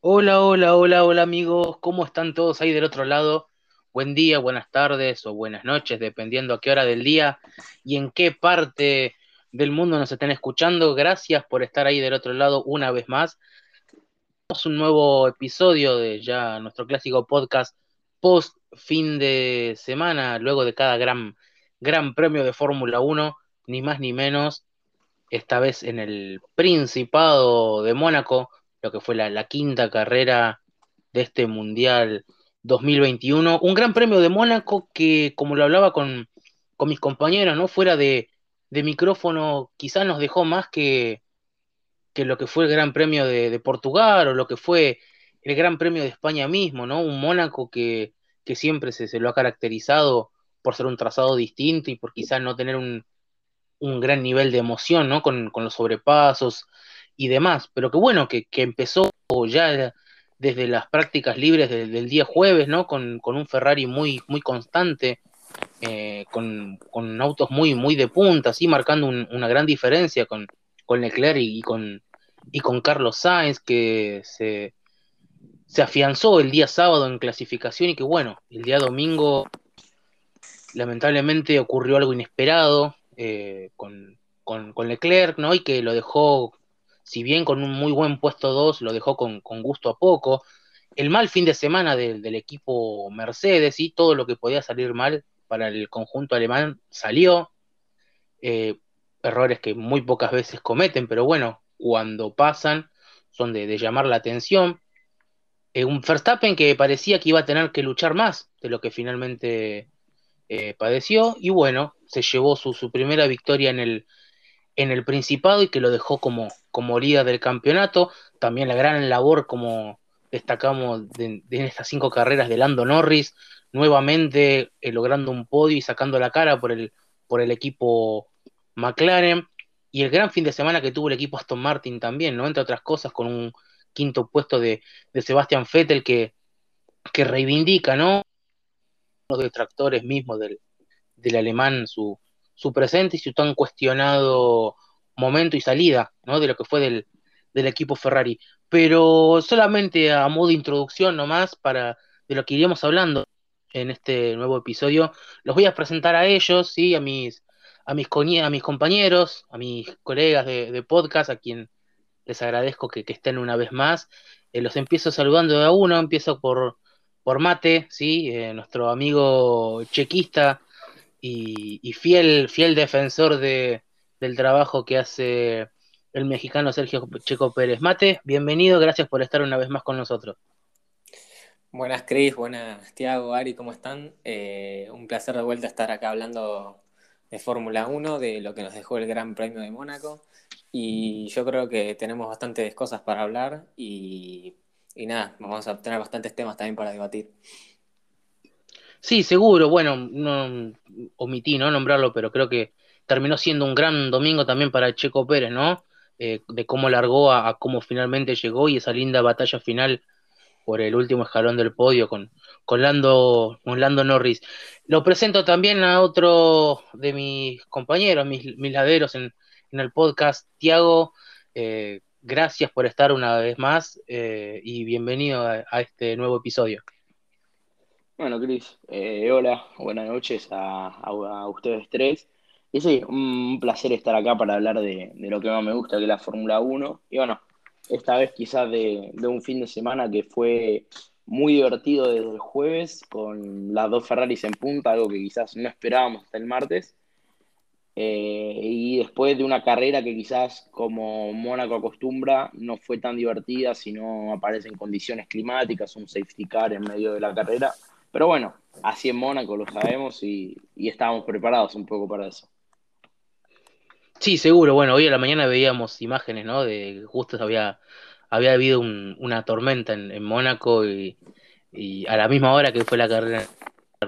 Hola, hola, hola, hola amigos, ¿cómo están todos ahí del otro lado? Buen día, buenas tardes o buenas noches, dependiendo a qué hora del día y en qué parte del mundo nos estén escuchando. Gracias por estar ahí del otro lado una vez más. Tenemos un nuevo episodio de ya nuestro clásico podcast post fin de semana, luego de cada gran, gran premio de Fórmula 1, ni más ni menos, esta vez en el Principado de Mónaco, lo que fue la, quinta carrera de este Mundial 2021. Un gran premio de Mónaco que, como lo hablaba con, mis compañeros, ¿no? Fuera de, micrófono, quizás nos dejó más que, que, lo que fue el Gran Premio de, Portugal o lo que fue el Gran Premio de España mismo, ¿no? Un Mónaco que, siempre se, lo ha caracterizado por ser un trazado distinto y por quizás no tener un, gran nivel de emoción, ¿no? Con, con los sobrepasos, y demás, pero que bueno, que, empezó ya desde las prácticas libres del día jueves, ¿no? Con, un Ferrari muy, muy constante, eh, con, autos muy, muy de punta, así marcando una gran diferencia con, con Leclerc y, con, y con Carlos Sainz, que se, se afianzó el día sábado en clasificación y que bueno, el día domingo lamentablemente ocurrió algo inesperado eh, con, con, con, Leclerc, ¿no? Y que lo dejó si bien con un muy buen puesto 2 lo dejó con, gusto a poco, el mal fin de semana del equipo Mercedes y todo lo que podía salir mal para el conjunto alemán salió. Eh, errores que muy pocas veces cometen, pero bueno, cuando pasan son de, llamar la atención. Eh, un Verstappen que parecía que iba a tener que luchar más de lo que finalmente eh, padeció y bueno, se llevó su, su primera victoria en el, en el Principado y que lo dejó como, como líder del campeonato. También la gran labor, como destacamos de, estas cinco carreras de Lando Norris, nuevamente eh, logrando un podio y sacando la cara por el, por el equipo McLaren. Y el gran fin de semana que tuvo el equipo Aston Martin también, ¿no? Entre otras cosas, con un quinto puesto de, de Sebastian Vettel que, que reivindica, ¿no? Los detractores mismos del, del alemán, su, su presente y su tan cuestionado momento y salida ¿no? de lo que fue del, equipo Ferrari. Pero solamente a modo de introducción nomás para de lo que iríamos hablando en este nuevo episodio, los voy a presentar a ellos, ¿sí? a, mis, a, mis, a mis compañeros, a mis colegas de, podcast, a quien les agradezco que, estén una vez más. Eh, los empiezo saludando de a uno, empiezo por, por Mate, ¿sí? Eh, nuestro amigo chequista y, fiel, fiel defensor de, del trabajo que hace el mexicano Sergio Checo Pérez. Mate, bienvenido, gracias por estar una vez más con nosotros. Buenas Cris, buenas Tiago, Ari, ¿cómo están? Eh, un placer de vuelta estar acá hablando de Fórmula 1, de lo que nos dejó el Gran Premio de Mónaco. Y yo creo que tenemos bastantes cosas para hablar y, y nada, vamos a tener bastantes temas también para debatir. Sí, seguro. Bueno, no omití no nombrarlo, pero creo que terminó siendo un gran domingo también para Checo Pérez, ¿no? Eh, de cómo largó a, cómo finalmente llegó y esa linda batalla final por el último escalón del podio con, con, Lando, Norris. Lo presento también a otro de mis compañeros, mis, laderos en, el podcast, Tiago. Eh, gracias por estar una vez más eh, y bienvenido a este nuevo episodio. Bueno, Cris, eh, hola, buenas noches a, ustedes tres. Y sí, un placer estar acá para hablar de, lo que más me gusta, que es la Fórmula 1. Y bueno, esta vez quizás de, un fin de semana que fue muy divertido desde el jueves, con las dos Ferraris en punta, algo que quizás no esperábamos hasta el martes. Eh, y después de una carrera que quizás como Mónaco acostumbra, no fue tan divertida si no aparecen condiciones climáticas, un safety car en medio de la carrera pero bueno, así en Mónaco lo sabemos y, estábamos preparados un poco para eso. Sí, seguro. Bueno, hoy a la mañana veíamos imágenes, ¿no? De justo había, había habido una tormenta en, Mónaco y, a la misma hora que fue la carrera,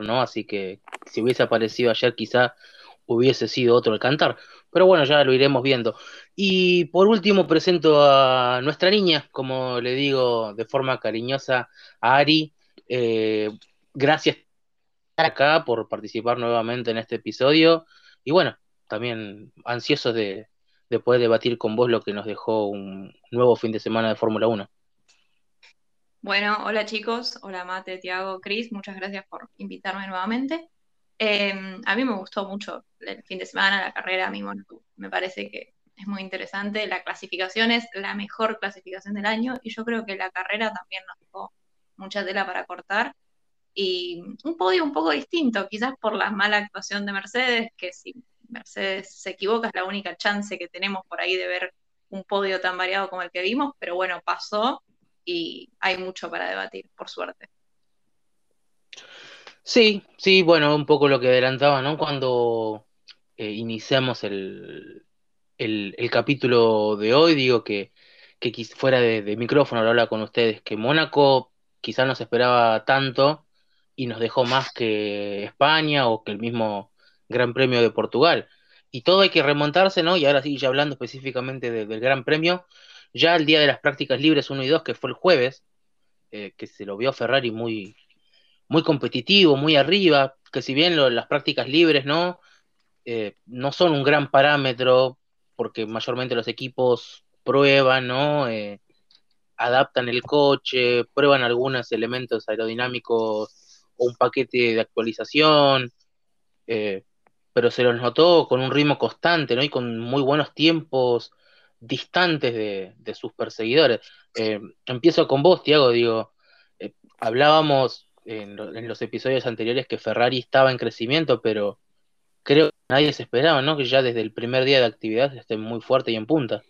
¿no? Así que si hubiese aparecido ayer quizá hubiese sido otro el cantar. Pero bueno, ya lo iremos viendo. Y por último presento a nuestra niña, como le digo de forma cariñosa, a Ari. Eh, gracias acá, por participar nuevamente en este episodio. Y bueno, también ansiosos de, de poder debatir con vos lo que nos dejó un nuevo fin de semana de Fórmula 1. Bueno, hola chicos, hola Mate, Tiago, Cris, muchas gracias por invitarme nuevamente. Em, a mí me gustó mucho el fin de semana, la carrera, a mí me parece que es muy interesante. La clasificación es la mejor clasificación del año y yo creo que la carrera también nos dejó mucha tela para cortar. Y un podio un poco distinto, quizás por la mala actuación de Mercedes, que si Mercedes se equivoca es la única chance que tenemos por ahí de ver un podio tan variado como el que vimos, pero bueno, pasó y hay mucho para debatir, por suerte. Sí, sí, bueno, un poco lo que adelantaba, ¿no? Cuando eh, iniciamos el, el, capítulo de hoy, digo que, que fuera de, micrófono hablar con ustedes, que Mónaco quizás no se esperaba tanto y nos dejó más que España o que el mismo Gran Premio de Portugal. Y todo hay que remontarse, ¿no? Y ahora sí, ya hablando específicamente del Gran Premio, ya el día de las prácticas libres 1 y 2, que fue el jueves, eh, que se lo vio Ferrari muy, muy competitivo, muy arriba, que si bien las prácticas libres, ¿no? Eh, no son un gran parámetro, porque mayormente los equipos prueban, ¿no? Eh, adaptan el coche, prueban algunos elementos aerodinámicos o un paquete de actualización, pero se los notó con un ritmo constante, ¿no? Y con muy buenos tiempos distantes de, sus perseguidores. Eh, empiezo con vos, Tiago, digo, eh, hablábamos en, los episodios anteriores que Ferrari estaba en crecimiento, pero creo que nadie se esperaba, ¿no? Que ya desde el primer día de actividad esté muy fuerte y en punta.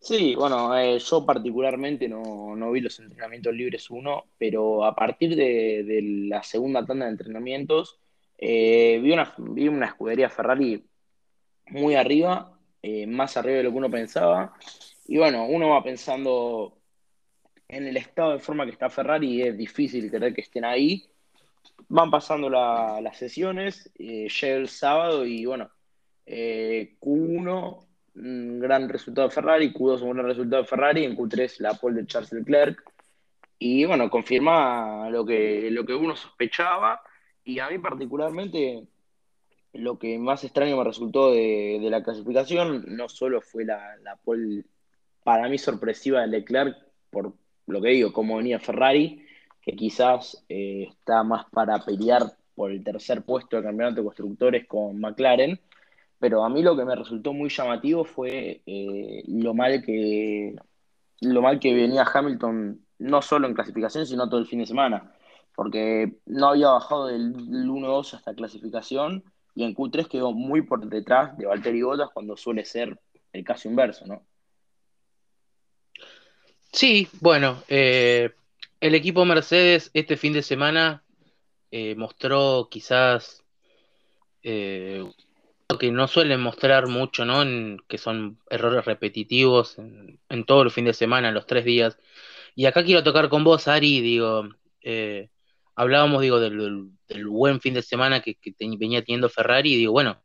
Sí, bueno, eh, yo particularmente no, vi los entrenamientos libres uno, pero a partir de, de la segunda tanda de entrenamientos, eh, vi, una, vi una escudería Ferrari muy arriba, eh, más arriba de lo que uno pensaba. Y bueno, uno va pensando en el estado de forma que está Ferrari es difícil creer que estén ahí. Van pasando las sesiones, eh, llega el sábado y bueno, Q1, un gran resultado de Ferrari, Q2 un gran resultado de Ferrari, en Q3 la pole de Charles Leclerc. Y bueno, confirma lo que, lo que uno sospechaba y a mí particularmente lo que más extraño me resultó de, la clasificación no solo fue la, la pole para mí sorpresiva de Leclerc, por lo que digo, como venía Ferrari, que quizás eh, está más para pelear por el tercer puesto del campeonato de constructores con McLaren, pero a mí lo que me resultó muy llamativo fue eh, lo mal que lo mal que venía Hamilton no solo en clasificación, sino todo el fin de semana porque no había bajado del 1-2 hasta clasificación y en Q3 quedó muy por detrás de Valtteri Bottas cuando suele ser el caso inverso, ¿no? Sí, bueno, eh, el equipo Mercedes este fin de semana eh, mostró quizás eh, lo que no suelen mostrar mucho, ¿no? que son errores repetitivos en, en, todo el fin de semana, en los tres días. Y acá quiero tocar con vos, Ari, digo, hablábamos, digo, del, buen fin de semana que, venía teniendo Ferrari, y digo, bueno,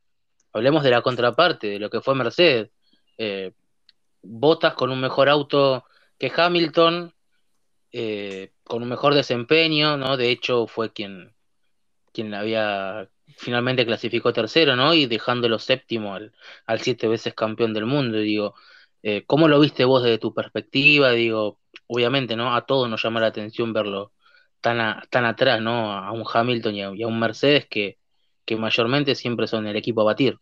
hablemos de la contraparte, de lo que fue Mercedes. Eh, Botas con un mejor auto que Hamilton, eh, con un mejor desempeño, ¿no? De hecho, fue quien, quien había finalmente clasificó tercero, ¿no? Y dejándolo séptimo al, al siete veces campeón del mundo. digo, eh, ¿cómo lo viste vos desde tu perspectiva? Digo, obviamente, ¿no? A todos nos llama la atención verlo tan, tan atrás, ¿no? A un Hamilton y a, un Mercedes que, que, mayormente siempre son el equipo a batir.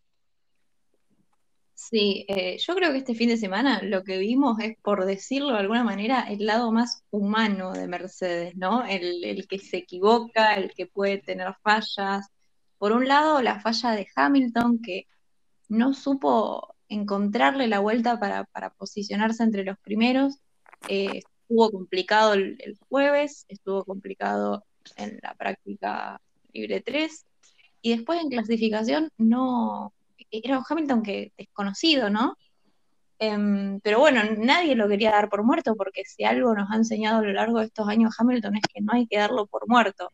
Sí, eh, yo creo que este fin de semana lo que vimos es, por decirlo de alguna manera, el lado más humano de Mercedes, ¿no? El, el que se equivoca, el que puede tener fallas. Por un lado, la falla de Hamilton, que no supo encontrarle la vuelta para, posicionarse entre los primeros. Eh, estuvo complicado el, jueves, estuvo complicado en la práctica libre 3, y después en clasificación no, era un Hamilton que desconocido, ¿no? Em, pero bueno, nadie lo quería dar por muerto, porque si algo nos ha enseñado a lo largo de estos años Hamilton es que no hay que darlo por muerto.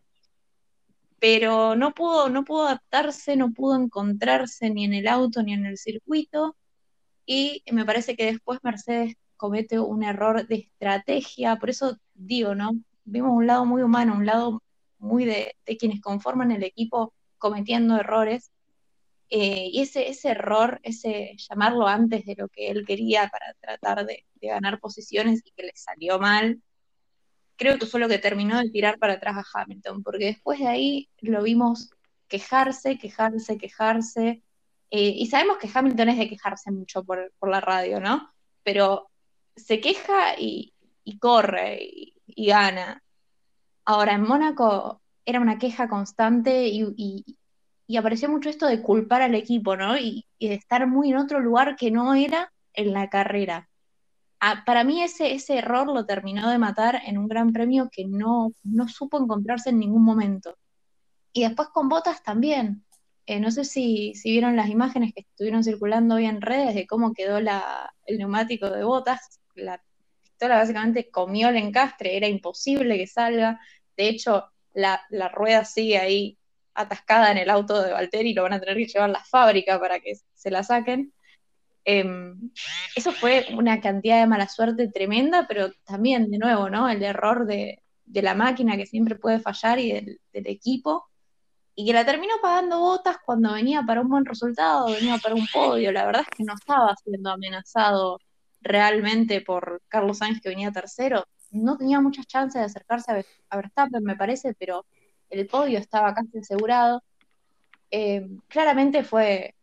Pero no pudo, no pudo adaptarse, no pudo encontrarse ni en el auto ni en el circuito. Y me parece que después Mercedes comete un error de estrategia, por eso digo, ¿no? Vimos un lado muy humano, un lado muy de, quienes conforman el equipo cometiendo errores. Eh, y ese, ese error, ese llamarlo antes de lo que él quería para tratar de, ganar posiciones y que le salió mal, creo que fue lo que terminó de tirar para atrás a Hamilton, porque después de ahí lo vimos quejarse, quejarse, quejarse, eh, y sabemos que Hamilton es de quejarse mucho por, la radio, ¿no? Pero se queja y, corre y, gana. Ahora, en Mónaco era una queja constante y, apareció mucho esto de culpar al equipo, ¿no? Y, de estar muy en otro lugar que no era en la carrera. Ah, para mí ese, ese error lo terminó de matar en un gran premio que no, no supo encontrarse en ningún momento. Y después con Botas también. Eh, no sé si, vieron las imágenes que estuvieron circulando hoy en redes de cómo quedó la, el neumático de botas. La pistola básicamente comió el encastre, era imposible que salga. De hecho, la, rueda sigue ahí atascada en el auto de Valtteri y lo van a tener que llevar a la fábrica para que se la saquen. Em, eso fue una cantidad de mala suerte tremenda, pero también, de nuevo, ¿no? El error de, la máquina que siempre puede fallar y del, del equipo y que la terminó pagando botas cuando venía para un buen resultado, venía para un podio. La verdad es que no estaba siendo amenazado realmente por Carlos Sainz, que venía tercero. No tenía muchas chances de acercarse a Verstappen, me parece, pero el podio estaba casi asegurado. Eh, claramente fue,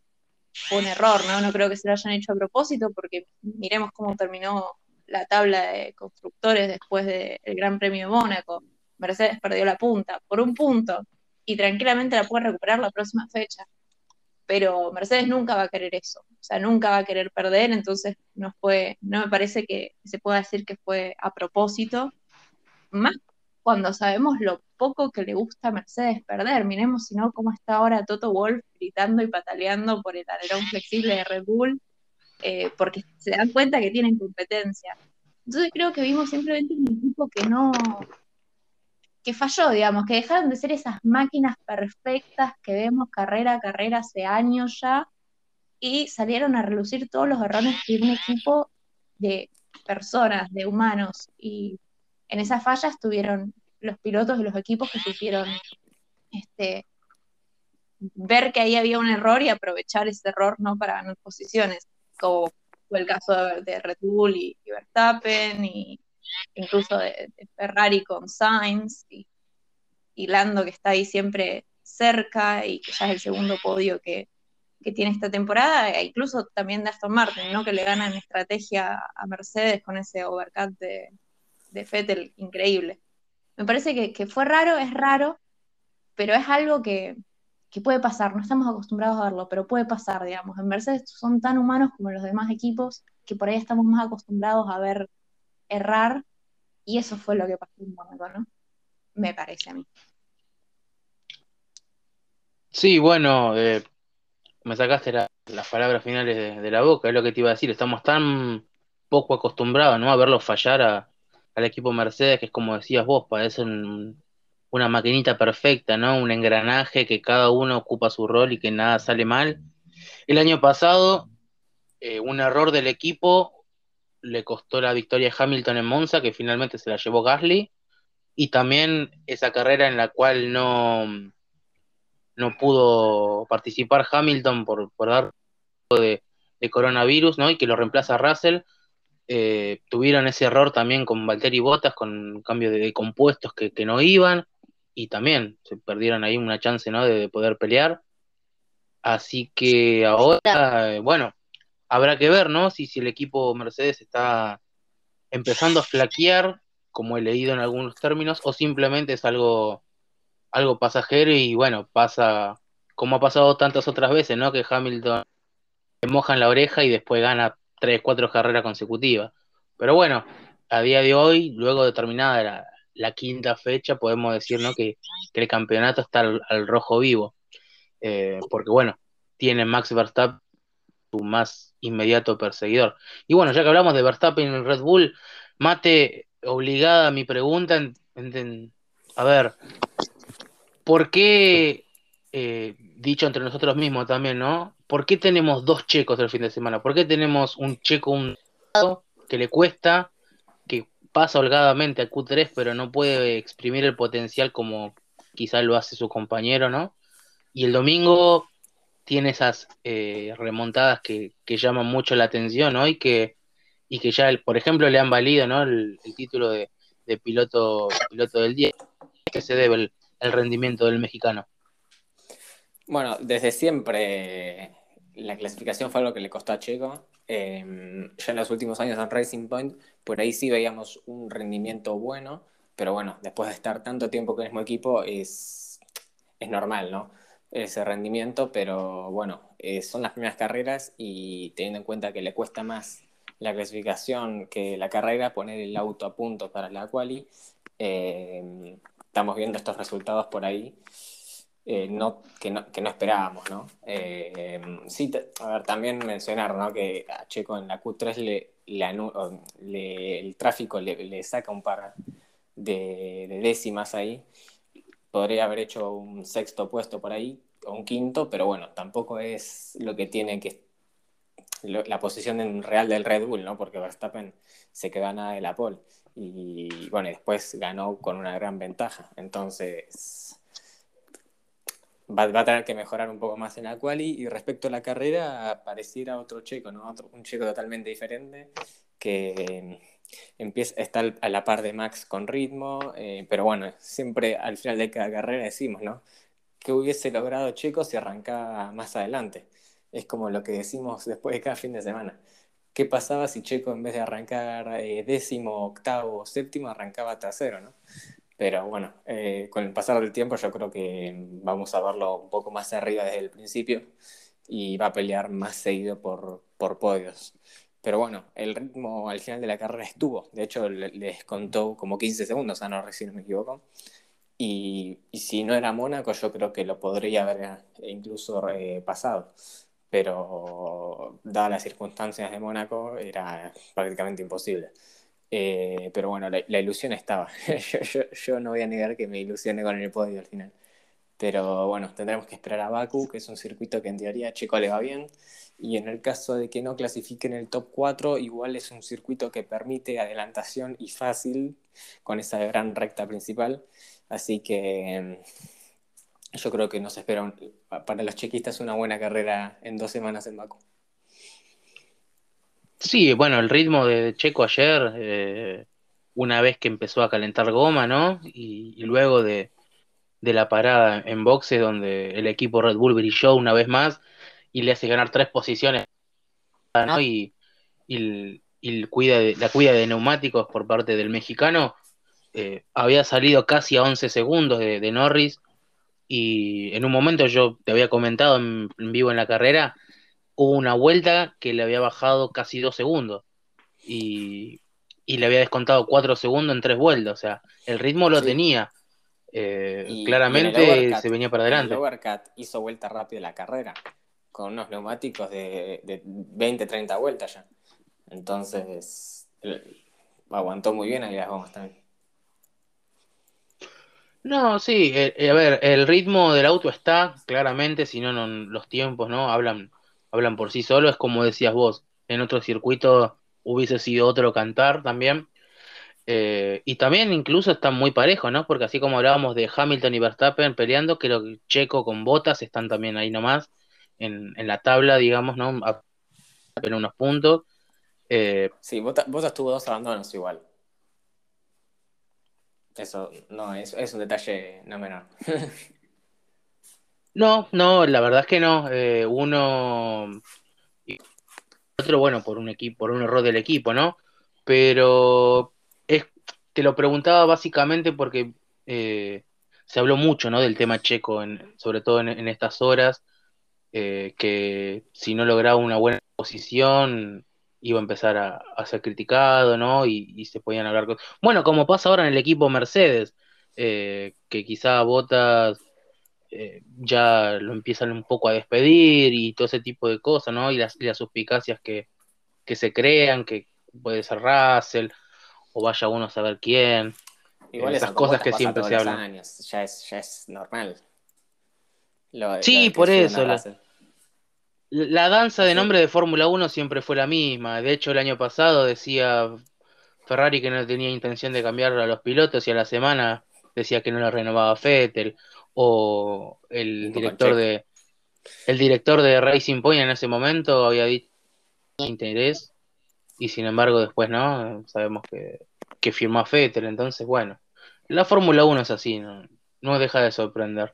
un error, ¿no? No creo que se lo hayan hecho a propósito, porque miremos cómo terminó la tabla de constructores después del Gran Premio de Mónaco. Mercedes perdió la punta por un punto y tranquilamente la puede recuperar la próxima fecha. Pero Mercedes nunca va a querer eso, o sea, nunca va a querer perder, entonces no fue, no me parece que se pueda decir que fue a propósito, más cuando sabemos lo poco que le gusta a Mercedes perder. Miremos si no cómo está ahora Toto Wolf gritando y pataleando por el alerón flexible de Red Bull, eh, porque se dan cuenta que tienen competencia. Entonces creo que vimos simplemente un equipo que no, que falló, digamos, que dejaron de ser esas máquinas perfectas que vemos carrera a carrera hace años ya y salieron a relucir todos los errores de un equipo de personas, de humanos. Y en esas fallas tuvieron los pilotos de los equipos que supieron este, ver que ahí había un error y aprovechar ese error no para ganar posiciones, como fue el caso de, Red Bull y Verstappen y incluso de, Ferrari con Sainz y, Lando que está ahí siempre cerca y que ya es el segundo podio que, tiene esta temporada, e incluso también de Aston Martin, ¿no? que le ganan estrategia a Mercedes con ese overcut de, de Vettel increíble. Me parece que, fue raro, es raro, pero es algo que, que, puede pasar, no estamos acostumbrados a verlo, pero puede pasar, digamos. En Mercedes son tan humanos como los demás equipos que por ahí estamos más acostumbrados a ver errar y eso fue lo que pasó en Mónaco, ¿no? Me parece a mí. Sí, bueno, eh, me sacaste las palabras finales de, la boca, es lo que te iba a decir, estamos tan poco acostumbrados, ¿no? A verlos fallar al equipo Mercedes, que es como decías vos, parece una maquinita perfecta, ¿no? Un engranaje que cada uno ocupa su rol y que nada sale mal. El año pasado, eh, un error del equipo le costó la victoria a Hamilton en Monza, que finalmente se la llevó Gasly, y también esa carrera en la cual no, no pudo participar Hamilton por, por dar de, de coronavirus, ¿no? Y que lo reemplaza Russell. Eh, tuvieron ese error también con Valtteri Bottas, con cambio de, compuestos que, no iban, y también se perdieron ahí una chance, ¿no? De, de poder pelear. Así que ahora, bueno, habrá que ver, ¿no? Si, si el equipo Mercedes está empezando a flaquear, como he leído en algunos términos, o simplemente es algo, algo pasajero y bueno, pasa como ha pasado tantas otras veces, ¿no? Que Hamilton se moja en la oreja y después gana tres, cuatro carreras consecutivas. Pero bueno, a día de hoy, luego de terminada la, quinta fecha, podemos decir, ¿no? Que, el campeonato está al, rojo vivo. Eh, porque bueno, tiene Max Verstappen su más inmediato perseguidor. Y bueno, ya que hablamos de Verstappen en Red Bull, Mate, obligada a mi pregunta, a ver, ¿por qué, eh, dicho entre nosotros mismos también, ¿no? ¿Por qué tenemos dos checos el fin de semana? ¿Por qué tenemos un checo un que le cuesta, que pasa holgadamente a Q3, pero no puede exprimir el potencial como, quizá lo hace su compañero, ¿no? Y el domingo tiene esas eh, remontadas que, llaman mucho la atención, ¿no? Y que, y que ya, por ejemplo, le han valido, ¿no? El, título de, piloto, piloto del día, que se debe el rendimiento del mexicano. Bueno, desde siempre la clasificación fue algo que le costó a Checo. Em, ya en los últimos años en Racing Point, por ahí sí veíamos un rendimiento bueno, pero bueno, después de estar tanto tiempo con el mismo equipo, es, es normal, ¿no? Ese rendimiento, pero bueno, eh, son las primeras carreras y teniendo en cuenta que le cuesta más la clasificación que la carrera, poner el auto a punto para la quali, em, estamos viendo estos resultados por ahí. Eh, no, que, no, esperábamos, ¿no? Eh, sí, a ver, también mencionar, ¿no? Que a Checo en la Q3 le, le, el tráfico le, saca un par de, décimas ahí. Podría haber hecho un sexto puesto por ahí, o un quinto, pero bueno, tampoco es lo que tiene que la posición en real del Red Bull, ¿no? Porque Verstappen se queda nada de la pole. Y bueno, después ganó con una gran ventaja. Entonces, va, a tener que mejorar un poco más en la quali y respecto a la carrera pareciera otro checo, ¿no? un checo totalmente diferente que empieza, está a la par de Max con ritmo, eh, pero bueno, siempre al final de cada carrera decimos, ¿no? ¿Qué hubiese logrado Checo si arrancaba más adelante? Es como lo que decimos después de cada fin de semana. ¿Qué pasaba si Checo en vez de arrancar eh, décimo, octavo, séptimo, arrancaba tercero, ¿no? Pero bueno, eh, con el pasar del tiempo yo creo que vamos a verlo un poco más arriba desde el principio y va a pelear más seguido por, por podios. Pero bueno, el ritmo al final de la carrera estuvo. De hecho, les contó como 15 segundos a Norris, si no me equivoco. Y, y, si no era Mónaco, yo creo que lo podría haber incluso eh, pasado. Pero dadas las circunstancias de Mónaco, era prácticamente imposible. Eh, pero bueno, la, ilusión estaba. yo, no voy a negar que me ilusioné con el podio al final. Pero bueno, tendremos que esperar a Baku, que es un circuito que en teoría a Checo le va bien. Y en el caso de que no clasifique en el top 4, igual es un circuito que permite adelantación y fácil con esa gran recta principal. Así que mm, yo creo que nos espera para los chequistas una buena carrera en dos semanas en Baku. Sí, bueno, el ritmo de Checo ayer, eh, una vez que empezó a calentar goma, ¿no? Y, luego de, la parada en boxe, donde el equipo Red Bull brilló una vez más y le hace ganar tres posiciones, ¿no? Y, y, cuida de, la cuida de neumáticos por parte del mexicano, eh, había salido casi a 11 segundos de, Norris y en un momento yo te había comentado en vivo en la carrera hubo una vuelta que le había bajado casi dos segundos y, le había descontado cuatro segundos en tres vueltas. O sea, el ritmo lo tenía. Eh, claramente se venía para adelante. El hizo vuelta rápida la carrera con unos neumáticos de, de 20, 30 vueltas ya. Entonces, aguantó muy bien ahí las gomas también. No, sí, eh, eh, a ver, el ritmo del auto está, claramente, si no los tiempos, ¿no? Hablan hablan por sí solos, es como decías vos, en otro circuito hubiese sido otro cantar también. Eh, y también incluso están muy parejos, ¿no? Porque así como hablábamos de Hamilton y Verstappen peleando, creo que Checo con Botas están también ahí nomás, en, la tabla, digamos, ¿no? En unos puntos. Eh, sí, Botas, tuvo dos abandonos igual. Eso no es, es un detalle no menor. No, no, la verdad es que no. Eh, uno otro, bueno, por un equipo, por un error del equipo, ¿no? Pero es, te lo preguntaba básicamente porque eh, se habló mucho, ¿no? Del tema checo, en, sobre todo en, estas horas, eh, que si no lograba una buena posición iba a empezar a, ser criticado, ¿no? Y, se podían hablar cosas. Bueno, como pasa ahora en el equipo Mercedes, que quizá Botas eh, ya lo empiezan un poco a despedir y todo ese tipo de cosas, ¿no? Y las, las suspicacias que, se crean, que puede ser Russell, o vaya uno a saber quién. Igual esas cosas que siempre se hablan. Ya, es, ya es normal. sí, por eso. La, danza de nombre de Fórmula 1 siempre fue la misma. De hecho, el año pasado decía Ferrari que no tenía intención de cambiar a los pilotos y a la semana decía que no le renovaba Fettel, o el director de el director de Racing Point en ese momento había dicho interés y sin embargo después no, sabemos que, que firmó a Fettel, entonces bueno, la Fórmula 1 es así, no, no deja de sorprender.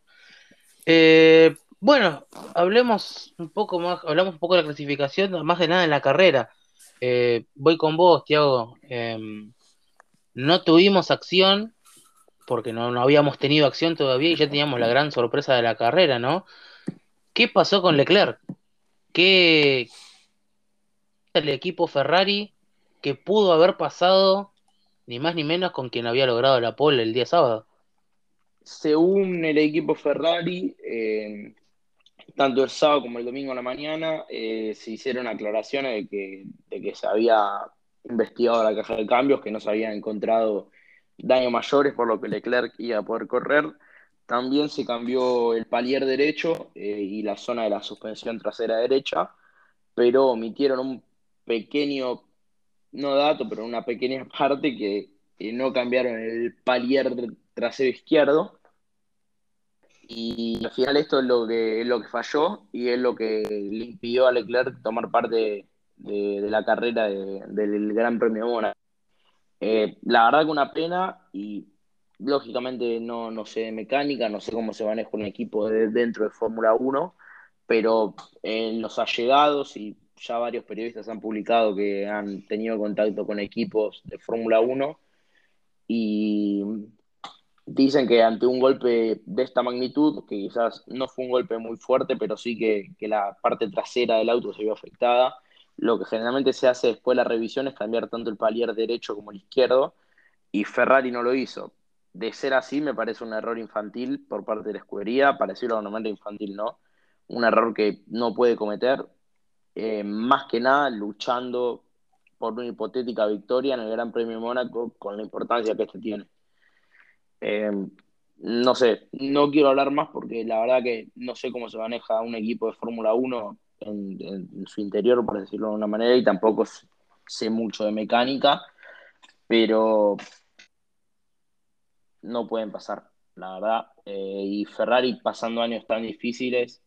Eh, bueno, hablemos un poco más, hablamos un poco de la clasificación, más de nada en la carrera. Eh, voy con vos, Tiago. Em, no tuvimos acción, porque no, no, habíamos tenido acción todavía y ya teníamos la gran sorpresa de la carrera, ¿no? ¿Qué pasó con Leclerc? ¿Qué el equipo Ferrari que pudo haber pasado ni más ni menos con quien había logrado la pole el día sábado? Según el equipo Ferrari, eh, tanto el sábado como el domingo en la mañana eh, se hicieron aclaraciones de que, de que se había investigado la caja de cambios, que no se habían encontrado daños mayores, por lo que Leclerc iba a poder correr. También se cambió el palier derecho eh, y la zona de la suspensión trasera derecha, pero omitieron un pequeño, no dato, pero una pequeña parte que, no cambiaron el palier trasero izquierdo y al final esto es lo que, es lo que falló y es lo que le impidió a Leclerc tomar parte de, la carrera del Gran Premio Mónaco. Eh, la verdad que una pena y lógicamente no, no sé de mecánica, no sé cómo se maneja un equipo dentro de Fórmula 1, pero en los allegados y ya varios periodistas han publicado que han tenido contacto con equipos de Fórmula 1 y Dicen que ante un golpe de esta magnitud, que quizás no fue un golpe muy fuerte, pero sí que, la parte trasera del auto se vio afectada, lo que generalmente se hace después de la revisión es cambiar tanto el palier derecho como el izquierdo, y Ferrari no lo hizo. De ser así, me parece un error infantil por parte de la escudería, parecido normalmente infantil, ¿no? Un error que no puede cometer, eh, más que nada luchando por una hipotética victoria en el Gran Premio de Mónaco con la importancia que este tiene. Eh, no sé, no quiero hablar más porque la verdad que no sé cómo se maneja un equipo de Fórmula 1 en, su interior, por decirlo de una manera, y tampoco sé mucho de mecánica, pero no pueden pasar, la verdad. Eh, y Ferrari pasando años tan difíciles,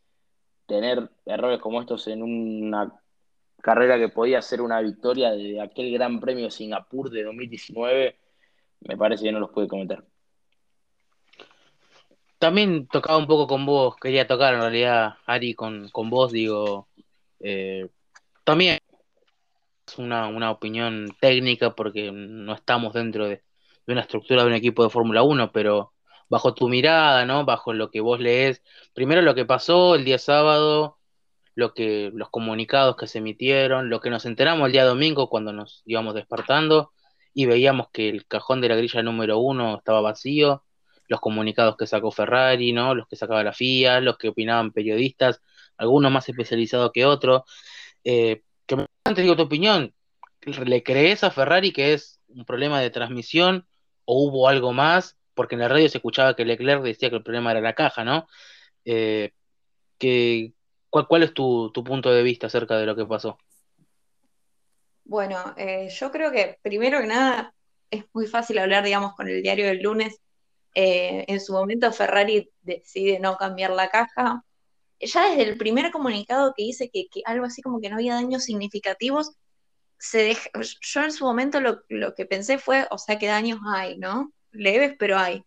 tener errores como estos en una carrera que podía ser una victoria de aquel Gran Premio de Singapur de 2019, me parece que no los puede cometer. También tocaba un poco con vos, quería tocar en realidad, Ari, con, con vos, digo, eh, también es una, una, opinión técnica porque no estamos dentro de, una estructura de un equipo de Fórmula 1, pero bajo tu mirada, ¿no? Bajo lo que vos lees, primero lo que pasó el día sábado, lo que, los comunicados que se emitieron, lo que nos enteramos el día domingo cuando nos íbamos despertando y veíamos que el cajón de la grilla número uno estaba vacío los comunicados que sacó Ferrari, ¿no? Los que sacaba la FIA, los que opinaban periodistas, algunos más especializados que otros. Eh, que antes digo tu opinión, ¿le crees a Ferrari que es un problema de transmisión o hubo algo más? Porque en la radio se escuchaba que Leclerc decía que el problema era la caja, ¿no? Eh, que, ¿cuál, es tu, punto de vista acerca de lo que pasó? Bueno, eh, yo creo que primero que nada es muy fácil hablar, digamos, con el diario del lunes eh, en su momento Ferrari decide no cambiar la caja. Ya desde el primer comunicado que dice que, algo así como que no había daños significativos, se yo en su momento lo, que pensé fue, o sea, que daños hay, ¿no? Leves, pero hay.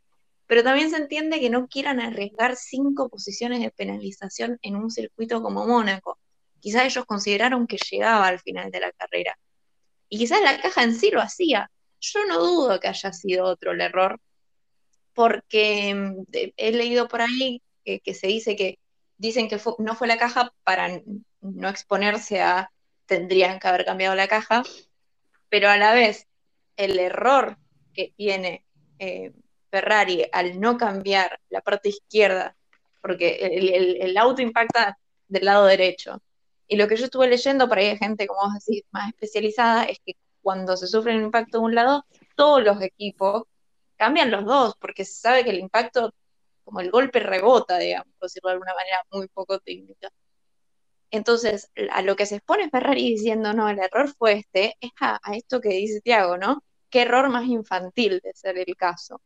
Pero también se entiende que no quieran arriesgar cinco posiciones de penalización en un circuito como Mónaco. Quizás ellos consideraron que llegaba al final de la carrera. Y quizás la caja en sí lo hacía. Yo no dudo que haya sido otro el error, porque mm, he leído por ahí que, se dice que dicen que no fue la caja para no exponerse a tendrían que haber cambiado la caja, pero a la vez el error que tiene eh, Ferrari al no cambiar la parte izquierda, porque el, auto impacta del lado derecho. Y lo que yo estuve leyendo, por ahí hay gente, como vos decís, más especializada, es que cuando se sufre un impacto de un lado, todos los equipos cambian los dos, porque se sabe que el impacto, como el golpe rebota, digamos, por decirlo de alguna manera muy poco técnica. Entonces, a lo que se expone Ferrari diciendo, no, el error fue este, es a, esto que dice Tiago, ¿no? ¿Qué error más infantil de ser el caso?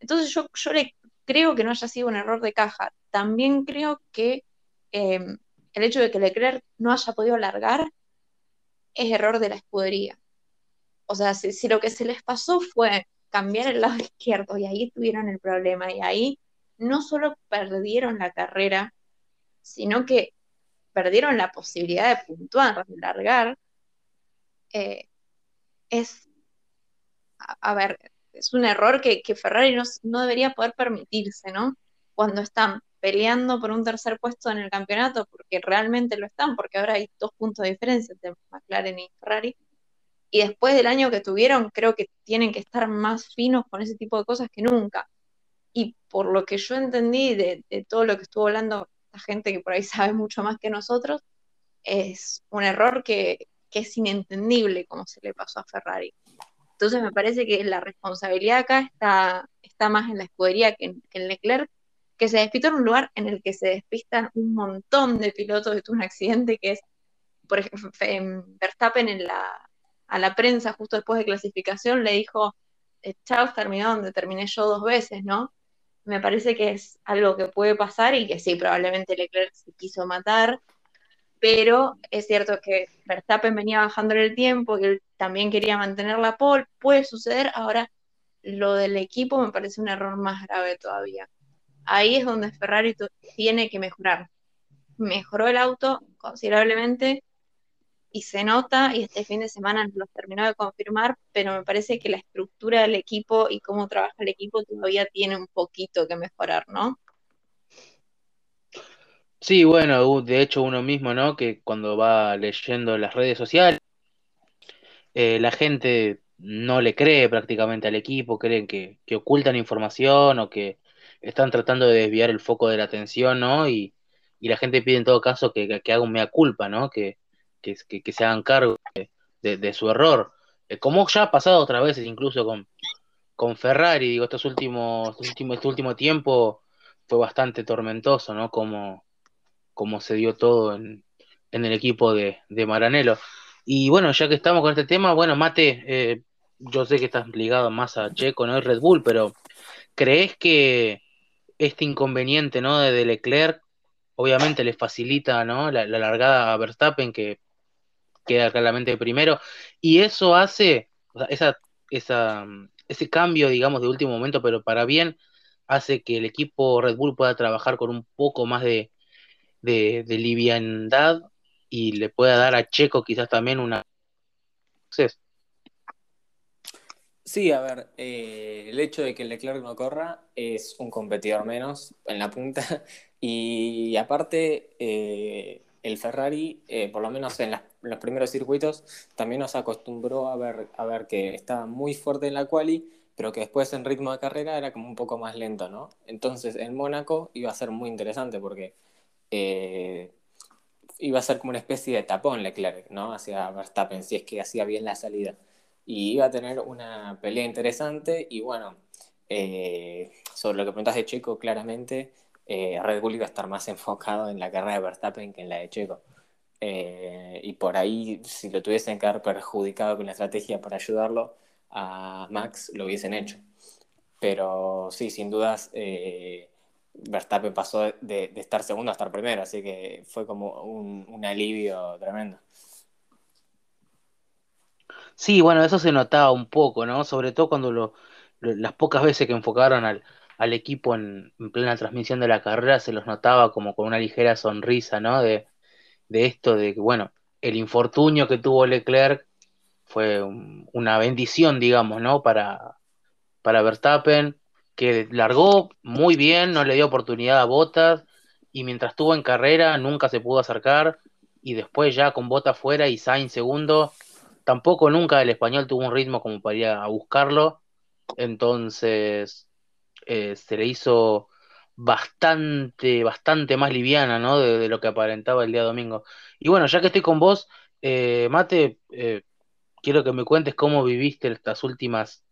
Entonces yo, yo le creo que no haya sido un error de caja. También creo que em, el hecho de que Leclerc no haya podido largar es error de la escudería. O sea, si, lo que se les pasó fue cambiar el lado izquierdo y ahí tuvieron el problema y ahí no solo perdieron la carrera, sino que perdieron la posibilidad de puntuar, de largar, eh, es, a, ver, es un error que, Ferrari no, no, debería poder permitirse, ¿no? Cuando están peleando por un tercer puesto en el campeonato, porque realmente lo están, porque ahora hay dos puntos de diferencia entre McLaren y Ferrari, y después del año que tuvieron, creo que tienen que estar más finos con ese tipo de cosas que nunca. Y por lo que yo entendí de, de todo lo que estuvo hablando la gente que por ahí sabe mucho más que nosotros, es un error que, que es inentendible como se le pasó a Ferrari. Entonces me parece que la responsabilidad acá está, está más en la escudería que en, Leclerc, que se despistó en un lugar en el que se despistan un montón de pilotos de un accidente que es, por ejemplo, Verstappen en la, a la prensa justo después de clasificación le dijo, eh, chao, terminó donde terminé yo dos veces, ¿no? Me parece que es algo que puede pasar y que sí, probablemente Leclerc se quiso matar, pero es cierto que Verstappen venía bajando el tiempo y él también quería mantener la pole, puede suceder, ahora lo del equipo me parece un error más grave todavía. Ahí es donde Ferrari tiene que mejorar. Mejoró el auto considerablemente y se nota, y este fin de semana nos lo terminó de confirmar, pero me parece que la estructura del equipo y cómo trabaja el equipo todavía tiene un poquito que mejorar, ¿no? Sí, bueno, de hecho uno mismo, ¿no? Que cuando va leyendo las redes sociales, eh, la gente no le cree prácticamente al equipo, creen que, ocultan información o que están tratando de desviar el foco de la atención, ¿no? Y, la gente pide en todo caso que, haga un mea culpa, ¿no? Que, que, se hagan cargo de, su error. Eh, como ya ha pasado otras veces, incluso con, Ferrari, digo, estos últimos, estos este último tiempo fue bastante tormentoso, ¿no? Como cómo se dio todo en, el equipo de, de, Maranello. Y bueno, ya que estamos con este tema, bueno, Mate, eh, yo sé que estás ligado más a Checo, ¿no? Y Red Bull, pero ¿crees que este inconveniente, ¿no? De Leclerc, obviamente le facilita, ¿no? La, largada a Verstappen, que queda claramente primero, y eso hace, esa, esa, ese cambio, digamos, de último momento, pero para bien, hace que el equipo Red Bull pueda trabajar con un poco más de, de, liviandad y le pueda dar a Checo quizás también una... Sí, a ver, eh, el hecho de que Leclerc no corra es un competidor menos en la punta. Y aparte eh, el Ferrari, eh, por lo menos en, los primeros circuitos, también nos acostumbró a ver, a ver que estaba muy fuerte en la quali, pero que después en ritmo de carrera era como un poco más lento, ¿no? Entonces en Mónaco iba a ser muy interesante porque eh, iba a ser como una especie de tapón Leclerc, ¿no? Hacia Verstappen, si es que hacía bien la salida. Y iba a tener una pelea interesante y bueno, eh, sobre lo que preguntas de Checo, claramente eh, Red Bull iba a estar más enfocado en la carrera de Verstappen que en la de Checo. y por ahí, si lo tuviesen que haber perjudicado con la estrategia para ayudarlo a Max, lo hubiesen hecho. Pero sí, sin dudas, Verstappen pasó de, estar segundo a estar primero, así que fue como un, alivio tremendo. Sí, bueno, eso se notaba un poco, ¿no? Sobre todo cuando las pocas veces que enfocaron al, equipo en, plena transmisión de la carrera, se los notaba como con una ligera sonrisa, ¿no? De, esto, de que, bueno, el infortunio que tuvo Leclerc fue una bendición, digamos, ¿no? Para, para Verstappen que largó muy bien, no le dio oportunidad a Botas y mientras estuvo en carrera nunca se pudo acercar y después ya con Botas fuera y Sainz segundo, tampoco nunca el español tuvo un ritmo como para ir a buscarlo, entonces eh, se le hizo bastante, bastante más liviana, ¿no? De, lo que aparentaba el día domingo. Y bueno, ya que estoy con vos, eh, Mate, eh, quiero que me cuentes cómo viviste estas últimas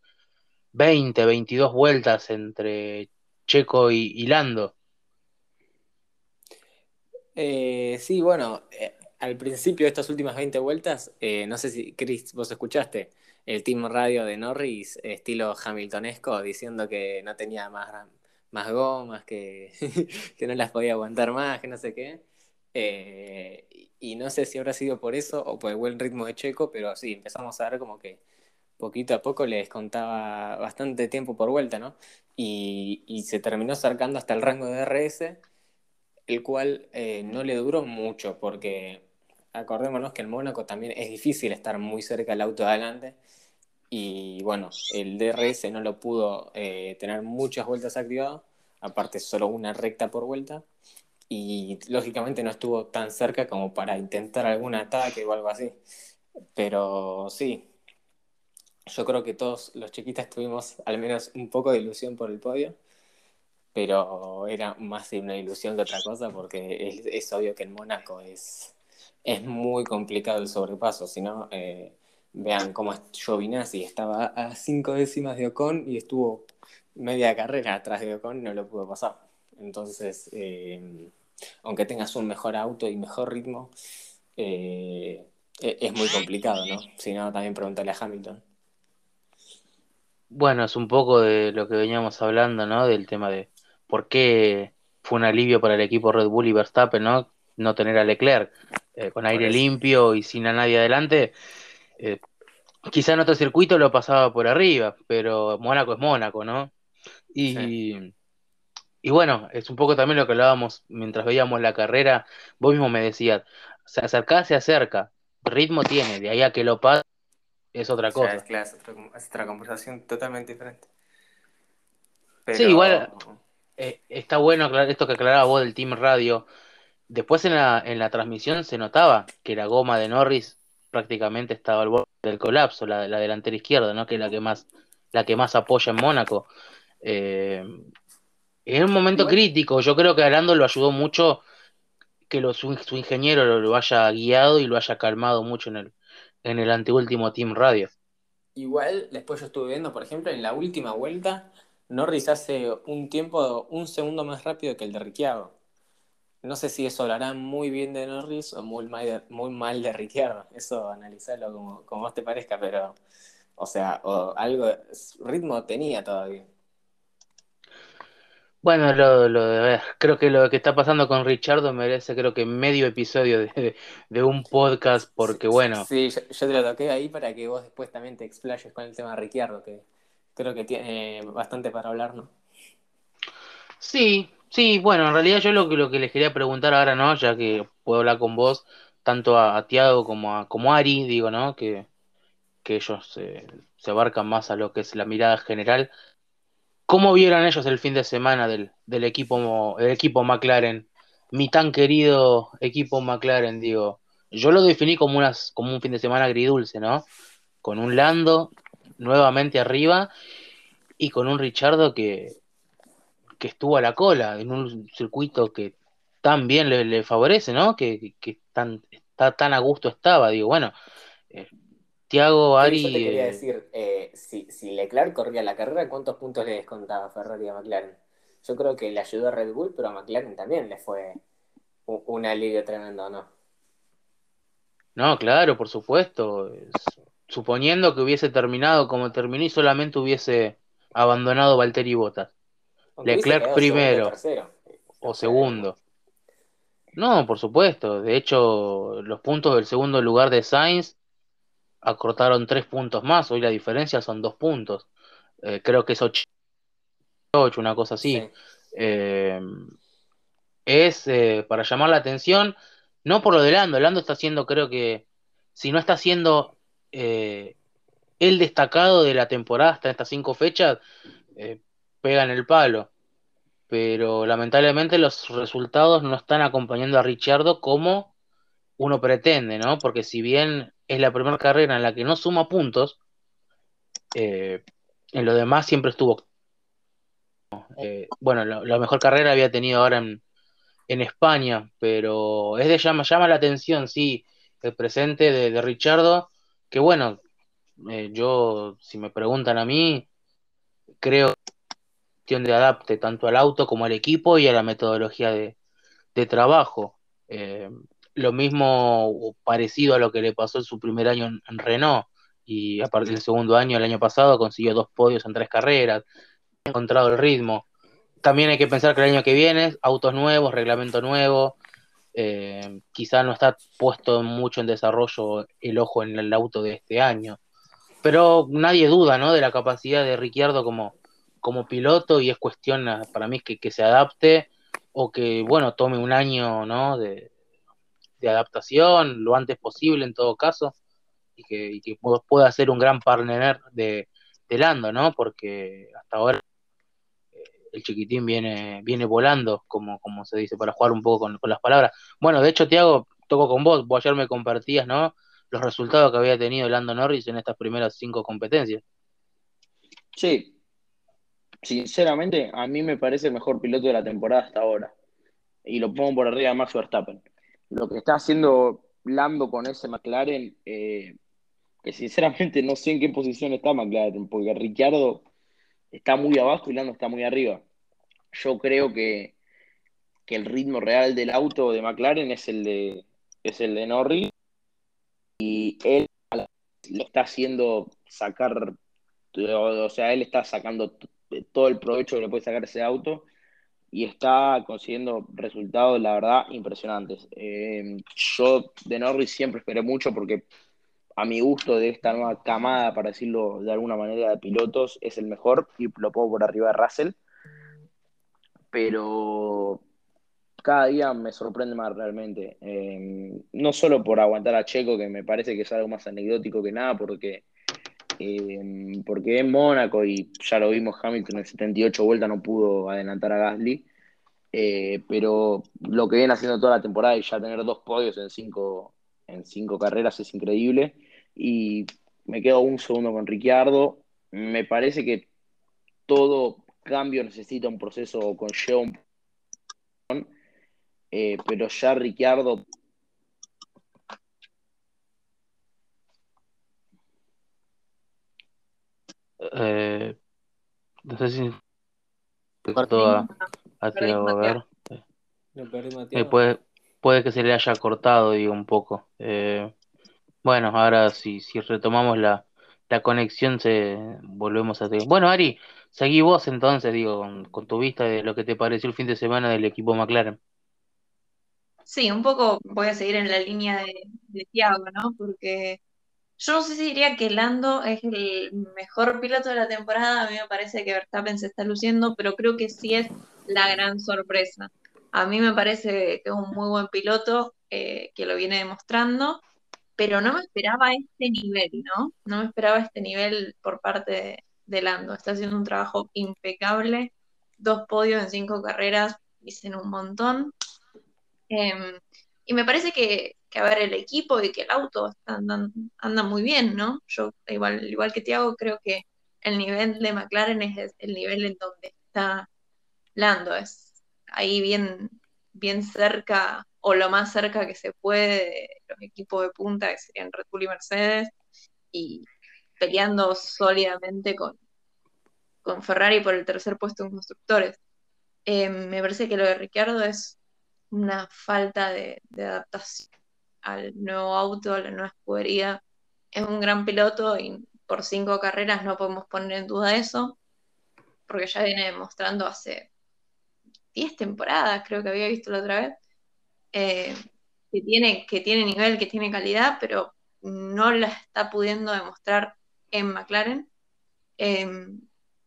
20, 22 vueltas entre Checo y, Lando. Eh, sí, bueno, al principio de estas últimas 20 vueltas, no sé si, Chris, vos escuchaste, el team radio de Norris, estilo Hamiltonesco, diciendo que no tenía más, más gomas, que, que no las podía aguantar más, que no sé qué. Eh, y no sé si habrá sido por eso o por el buen ritmo de Checo, pero sí, empezamos a ver como que poquito a poco les contaba bastante tiempo por vuelta, ¿no? Y, y se terminó acercando hasta el rango de RS, el cual eh, no le duró mucho, porque acordémonos que en Mónaco también es difícil estar muy cerca del auto de adelante. Y bueno, el DRS no lo pudo eh, tener muchas vueltas activado, aparte solo una recta por vuelta y lógicamente no estuvo tan cerca como para intentar algún ataque o algo así. Pero sí, yo creo que todos los chiquitas tuvimos al menos un poco de ilusión por el podio, pero era más de una ilusión que otra cosa porque es, obvio que en Mónaco es, es muy complicado el sobrepaso, si no, eh, vean cómo Giovinazzi estaba a cinco décimas de Ocon y estuvo media carrera atrás de Ocon y no lo pudo pasar. Entonces, eh, aunque tengas un mejor auto y mejor ritmo, eh, es muy complicado, ¿no? Si no, también pregúntale a Hamilton. Bueno, es un poco de lo que veníamos hablando, ¿no? Del tema de por qué fue un alivio para el equipo Red Bull y Verstappen, ¿no? No tener a Leclerc eh, con aire limpio y sin a nadie adelante. Eh, quizá en otro circuito lo pasaba por arriba, pero Mónaco es Mónaco, ¿no? Y, y bueno, es un poco también lo que hablábamos mientras veíamos la carrera. Vos mismo me decías, se acerca, se acerca, ritmo tiene, de ahí a que lo pasa es otra cosa. es, claro, es, otra, conversación totalmente diferente. Sí, igual eh, está bueno esto que aclaraba vos del Team Radio. Después en la, en la transmisión se notaba que la goma de Norris prácticamente estaba al borde del colapso, la, la delantera izquierda, ¿no? que es la que más, la que más apoya en Mónaco. Eh, en un momento crítico, yo creo que a lo ayudó mucho que su, ingeniero lo, haya guiado y lo haya calmado mucho en el, en el anteúltimo Team Radio. Igual, después yo estuve viendo, por ejemplo, en la última vuelta, Norris hace un tiempo, un segundo más rápido que el de Ricciardo. No sé si eso hablará muy bien de Norris o muy mal de, muy mal de Ricciardo. Eso analizarlo como, como vos te parezca, pero, o sea, o algo, ritmo tenía todavía. Bueno, lo, lo de ver, creo que lo que está pasando con Richardo merece creo que medio episodio de, un podcast porque bueno. Sí, yo, te lo toqué ahí para que vos después también te explayes con el tema de Ricciardo, que creo que tiene bastante para hablar, ¿no? Sí, sí, bueno, en realidad yo lo que, lo que les quería preguntar ahora, ¿no? Ya que puedo hablar con vos, tanto a, Tiago como a como Ari, digo, ¿no? Que, que ellos se abarcan más a lo que es la mirada general ¿Cómo vieron ellos el fin de semana del, equipo, el equipo McLaren? Mi tan querido equipo McLaren, digo. Yo lo definí como, unas, como un fin de semana agridulce, ¿no? Con un Lando nuevamente arriba y con un Richardo que, que estuvo a la cola en un circuito que tan bien le, favorece, ¿no? Que, que tan, está, tan a gusto estaba. Digo, bueno, eh, Tiago, Ari. yo te quería eh, decir, eh, si, si, Leclerc corría la carrera, ¿cuántos puntos le descontaba a Ferrari a McLaren? Yo creo que le ayudó a Red Bull, pero a McLaren también le fue un, alivio tremendo, ¿no? No, claro, por supuesto. Suponiendo que hubiese terminado como terminó y solamente hubiese abandonado Valtteri Bottas. Leclerc primero o segundo. No, por supuesto. De hecho, los puntos del segundo lugar de Sainz acortaron tres puntos más, hoy la diferencia son dos puntos. Eh, creo que es 8, una cosa así. Eh, es eh, para llamar la atención, no por lo de Lando, Lando está haciendo, creo que, si no está siendo el destacado de la temporada hasta estas cinco fechas, pega en el palo. Pero lamentablemente los resultados no están acompañando a Richardo como uno pretende, ¿no? Porque si bien es la primera carrera en la que no suma puntos, eh, en lo demás siempre estuvo. Eh, bueno, la, mejor carrera había tenido ahora en, España, pero es de llama, llama la atención, sí, el presente de, de Richardo, que bueno, eh, yo, si me preguntan a mí, creo de adapte tanto al auto como al equipo y a la metodología de, trabajo lo mismo parecido a lo que le pasó en su primer año en, Renault y a partir del segundo año, el año pasado, consiguió dos podios en tres carreras, ha encontrado el ritmo. También hay que pensar que el año que viene, autos nuevos, reglamento nuevo, eh, quizá no está puesto mucho en desarrollo el ojo en el auto de este año. Pero nadie duda ¿no? de la capacidad de Ricciardo como, como piloto y es cuestión para mí que, que se adapte o que, bueno, tome un año ¿no? de, adaptación lo antes posible en todo caso y que, pueda ser un gran partner de, de, Lando, ¿no? Porque hasta ahora eh, el chiquitín viene, viene volando, como, como se dice, para jugar un poco con, las palabras. Bueno, de hecho, Tiago, toco con vos, vos ayer me compartías, ¿no? Los resultados que había tenido Lando Norris en estas primeras cinco competencias. Sí, sinceramente, a mí me parece el mejor piloto de la temporada hasta ahora. Y lo pongo por arriba de Max Verstappen. Lo que está haciendo Lando con ese McLaren, eh, que sinceramente no sé en qué posición está McLaren, porque Ricciardo está muy abajo y Lando está muy arriba. Yo creo que, el ritmo real del auto de McLaren es el de, es el de Norris y él lo está haciendo sacar, o sea, él está sacando todo el provecho que le puede sacar ese auto y está consiguiendo resultados, la verdad, impresionantes. Eh, yo de Norris siempre esperé mucho porque a mi gusto de esta nueva camada, para decirlo de alguna manera, de pilotos, es el mejor y lo pongo por arriba de Russell. Pero cada día me sorprende más realmente. Eh, no solo por aguantar a Checo, que me parece que es algo más anecdótico que nada, porque, eh, porque en Mónaco y ya lo vimos, Hamilton en 78 vueltas no pudo adelantar a Gasly. Eh, pero lo que viene haciendo toda la temporada y ya tener dos podios en cinco, en cinco carreras es increíble y me quedo un segundo con Ricciardo. Me parece que todo cambio necesita un proceso con Sean, eh, pero ya Ricciardo eh, no sé si a, a ver. Eh, puede, puede que se le haya cortado, digo, un poco. Eh, bueno, ahora si, si retomamos la, la conexión, se volvemos a... Bueno, Ari, seguí vos entonces, digo, con, tu vista de lo que te pareció el fin de semana del equipo McLaren. Sí, un poco voy a seguir en la línea de, de Tiago, ¿no? Porque yo no sé si diría que Lando es el mejor piloto de la temporada, a mí me parece que Verstappen se está luciendo, pero creo que sí es la gran sorpresa. A mí me parece que es un muy buen piloto, eh, que lo viene demostrando, pero no me esperaba este nivel, ¿no? No me esperaba este nivel por parte de, Lando. Está haciendo un trabajo impecable, dos podios en cinco carreras, dicen un montón. Em, y me parece que, que, a ver, el equipo y que el auto andan, anda muy bien, ¿no? Yo, igual, igual que Tiago, creo que el nivel de McLaren es el nivel en donde está Lando, es ahí bien, bien cerca o lo más cerca que se puede de los equipos de punta, que serían Red Bull y Mercedes, y peleando sólidamente con, con Ferrari por el tercer puesto en constructores. Eh, me parece que lo de Ricciardo es una falta de, adaptación al nuevo auto, a la nueva escudería. Es un gran piloto y por cinco carreras no podemos poner en duda eso, porque ya viene demostrando hace 10 temporadas, creo que había visto la otra vez, eh, que, tiene, que tiene nivel, que tiene calidad, pero no la está pudiendo demostrar en McLaren. Em,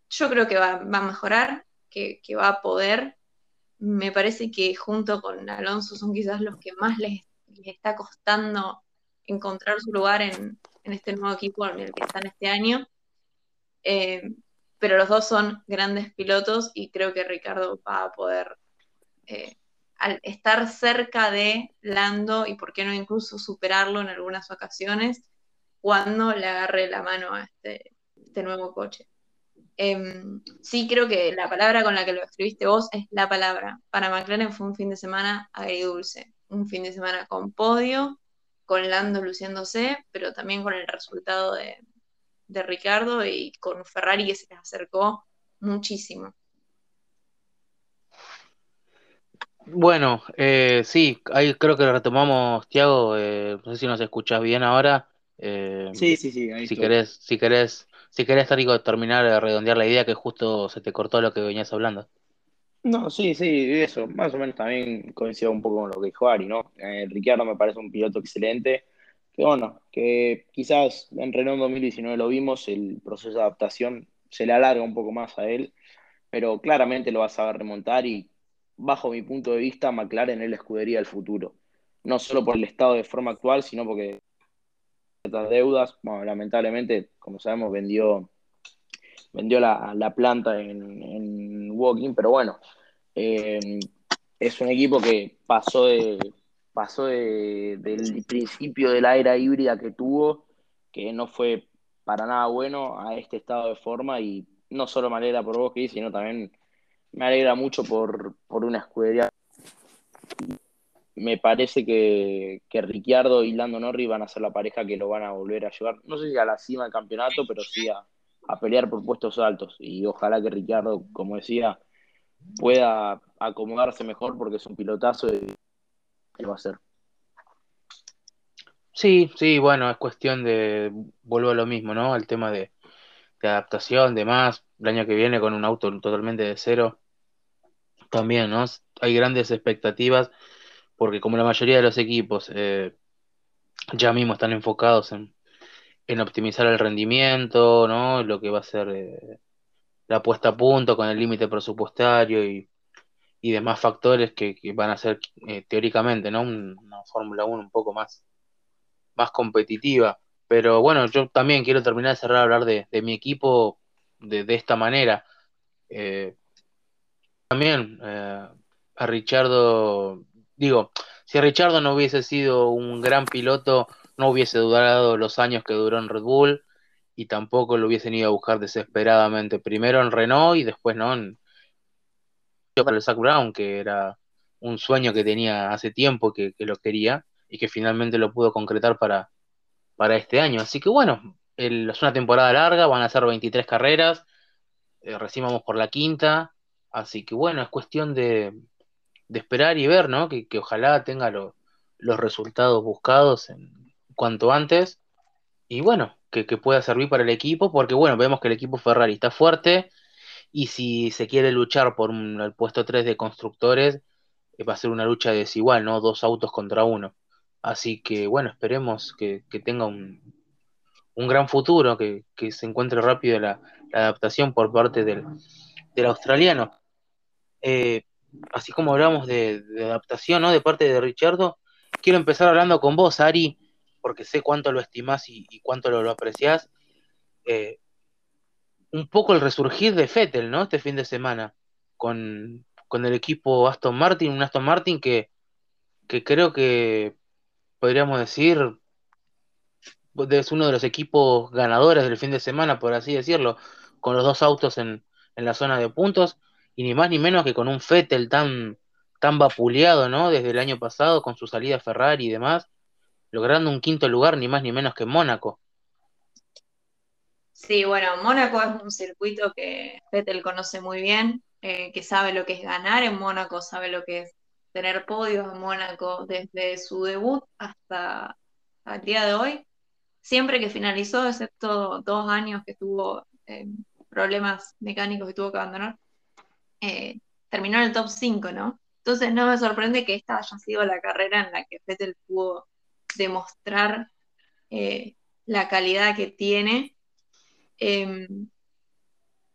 yo creo que va, a mejorar, que, va a poder. Me parece que junto con Alonso son quizás los que más les, está costando encontrar su lugar en, este nuevo equipo en el que están este año. Em, pero los dos son grandes pilotos y creo que Ricardo va a poder eh, al estar cerca de Lando y por qué no incluso superarlo en algunas ocasiones cuando le agarre la mano a este, este nuevo coche. Em, sí creo que la palabra con la que lo escribiste vos es la palabra. Para McLaren fue un fin de semana agridulce, un fin de semana con podio, con Lando luciéndose, pero también con el resultado de, de Ricardo y con Ferrari que se les acercó muchísimo. Bueno, eh, sí, ahí creo que retomamos, Tiago, eh, no sé si nos escuchas bien ahora. Eh, sí, sí, sí. si querés, si querés, si querés, terminar de redondear la idea que justo se te cortó lo que venías hablando. No, sí, sí, eso. Más o menos también coincido un poco con lo que dijo Ari, ¿no? Eh, Ricciardo me parece un piloto excelente. Que bueno, que quizás en Renault 2019 lo vimos, el proceso de adaptación se le alarga un poco más a él, pero claramente lo va a remontar y bajo mi punto de vista, McLaren es la escudería del futuro. No solo por el estado de forma actual, sino porque ciertas deudas, bueno, lamentablemente, como sabemos, vendió, vendió la, planta en, en, Walking, pero bueno, eh, es un equipo que pasó de pasó de, del principio de la era híbrida que tuvo, que no fue para nada bueno, a este estado de forma y no solo me alegra por vos, sino también me alegra mucho por, por una escudería. Me parece que, que Ricciardo y Lando Norris van a ser la pareja que lo van a volver a llevar, no sé si a la cima del campeonato, pero sí a, pelear por puestos altos. Y ojalá que Ricciardo, como decía, pueda acomodarse mejor porque es un pilotazo y lo va a hacer. Sí, sí, bueno, es cuestión de, vuelvo a lo mismo, ¿no? El tema de, de adaptación, demás, el año que viene con un auto totalmente de cero, también, ¿no? Hay grandes expectativas, porque como la mayoría de los equipos eh, ya mismo están enfocados en, optimizar el rendimiento, ¿no? Lo que va a ser eh, la puesta a punto con el límite presupuestario y, demás factores que, van a ser eh, teóricamente, ¿no? Una Fórmula 1 un poco más, más competitiva. Pero bueno, yo también quiero terminar de cerrar a hablar de, mi equipo de, esta manera. También a Richardo, digo, si Richardo no hubiese sido un gran piloto, no hubiese durado los años que duró en Red Bull y tampoco lo hubiesen ido a buscar desesperadamente, primero en Renault y después no en para el Zach Brown, que era un sueño que tenía hace tiempo que lo quería y que finalmente lo pudo concretar para, para este año. Así que bueno, es una temporada larga, van a ser 23 carreras, eh, recién vamos por la quinta, así que bueno, es cuestión de, esperar y ver, ¿no? Que, ojalá tenga los resultados buscados en, cuanto antes y bueno, que, pueda servir para el equipo, porque bueno, vemos que el equipo Ferrari está fuerte y si se quiere luchar por el puesto 3 de constructores, eh, va a ser una lucha desigual, ¿no? Dos autos contra uno. Así que bueno, esperemos que, tenga un, gran futuro, que, se encuentre rápido la, adaptación por parte del, australiano. Eh, así como hablamos de, adaptación, ¿no? De parte de Richardo, quiero empezar hablando con vos, Ari, porque sé cuánto lo estimás y, cuánto lo, lo apreciás. Eh, un poco el resurgir de Fettel, ¿no? Este fin de semana, con, el equipo Aston Martin, un Aston Martin que, que creo que podríamos decir, es uno de los equipos ganadores del fin de semana, por así decirlo, con los dos autos en, la zona de puntos, y ni más ni menos que con un Fettel tan, tan vapuleado, ¿no? Desde el año pasado, con su salida a Ferrari y demás, logrando un quinto lugar, ni más ni menos que Mónaco. Sí, bueno, Mónaco es un circuito que Fettel conoce muy bien, eh, que sabe lo que es ganar en Mónaco, sabe lo que es tener podios en Mónaco desde su debut hasta el día de hoy. Siempre que finalizó, excepto dos años que tuvo eh, problemas mecánicos y tuvo que abandonar, eh, terminó en el top 5, ¿no? Entonces no me sorprende que esta haya sido la carrera en la que Vettel pudo demostrar eh, la calidad que tiene. Em,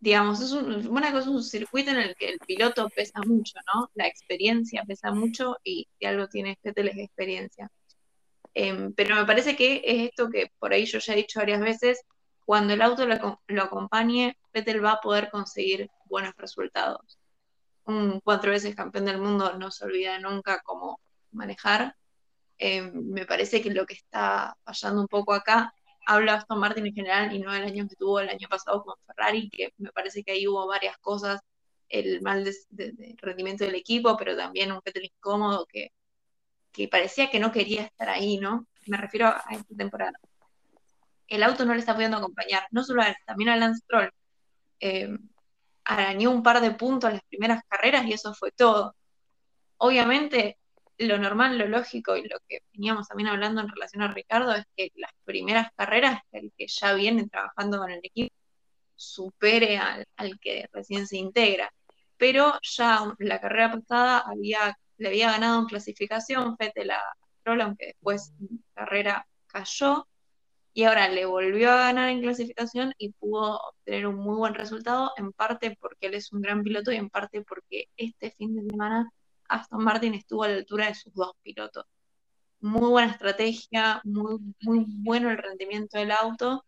digamos, es un, un circuito en el que el piloto pesa mucho, ¿no? La experiencia pesa mucho y si algo tiene Fettel es experiencia. Em, pero me parece que es esto que por ahí yo ya he dicho varias veces, cuando el auto lo, acompañe, Fettel va a poder conseguir buenos resultados. Un cuatro veces campeón del mundo no se olvida nunca cómo manejar. Em, me parece que lo que está fallando un poco acá habla Aston Martin en general y no el año que tuvo el año pasado con Ferrari, que me parece que ahí hubo varias cosas, el mal de, rendimiento del equipo, pero también un Vettel incómodo que, que parecía que no quería estar ahí, ¿no? Me refiero a esta temporada. El auto no le está pudiendo acompañar, no solo a él, también a Lance Stroll. Eh, arañó un par de puntos las primeras carreras y eso fue todo. Obviamente lo normal, lo lógico y lo que veníamos también hablando en relación a Ricardo es que las primeras carreras, el que ya viene trabajando con el equipo, supere al, que recién se integra. Pero ya la carrera pasada había, le había ganado en clasificación Fettel a Stroll, aunque después en carrera cayó, y ahora le volvió a ganar en clasificación y pudo obtener un muy buen resultado, en parte porque él es un gran piloto y en parte porque este fin de semana Aston Martin estuvo a la altura de sus dos pilotos. Muy buena estrategia, muy, muy bueno el rendimiento del auto,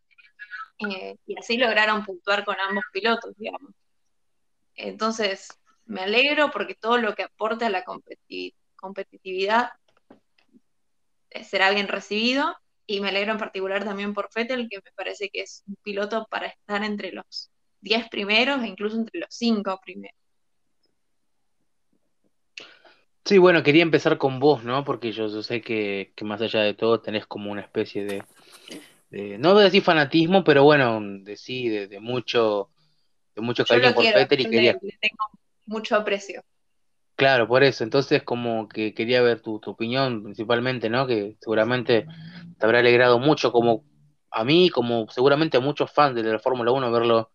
eh, y así lograron puntuar con ambos pilotos, digamos. Entonces, me alegro porque todo lo que aporte a la competitividad eh, será bien recibido, y me alegro en particular también por Fettel, que me parece que es un piloto para estar entre los 10 primeros e incluso entre los 5 primeros. Sí, bueno, quería empezar con vos, ¿no? Porque yo, sé que, más allá de todo tenés como una especie de, no voy a decir fanatismo, pero bueno, de sí, de, mucho, de mucho cariño por Peter y quería... Le, tengo mucho aprecio. Claro, por eso, entonces como que quería ver tu, opinión principalmente, ¿no? Que seguramente te habrá alegrado mucho como a mí, como seguramente a muchos fans de la Fórmula 1 verlo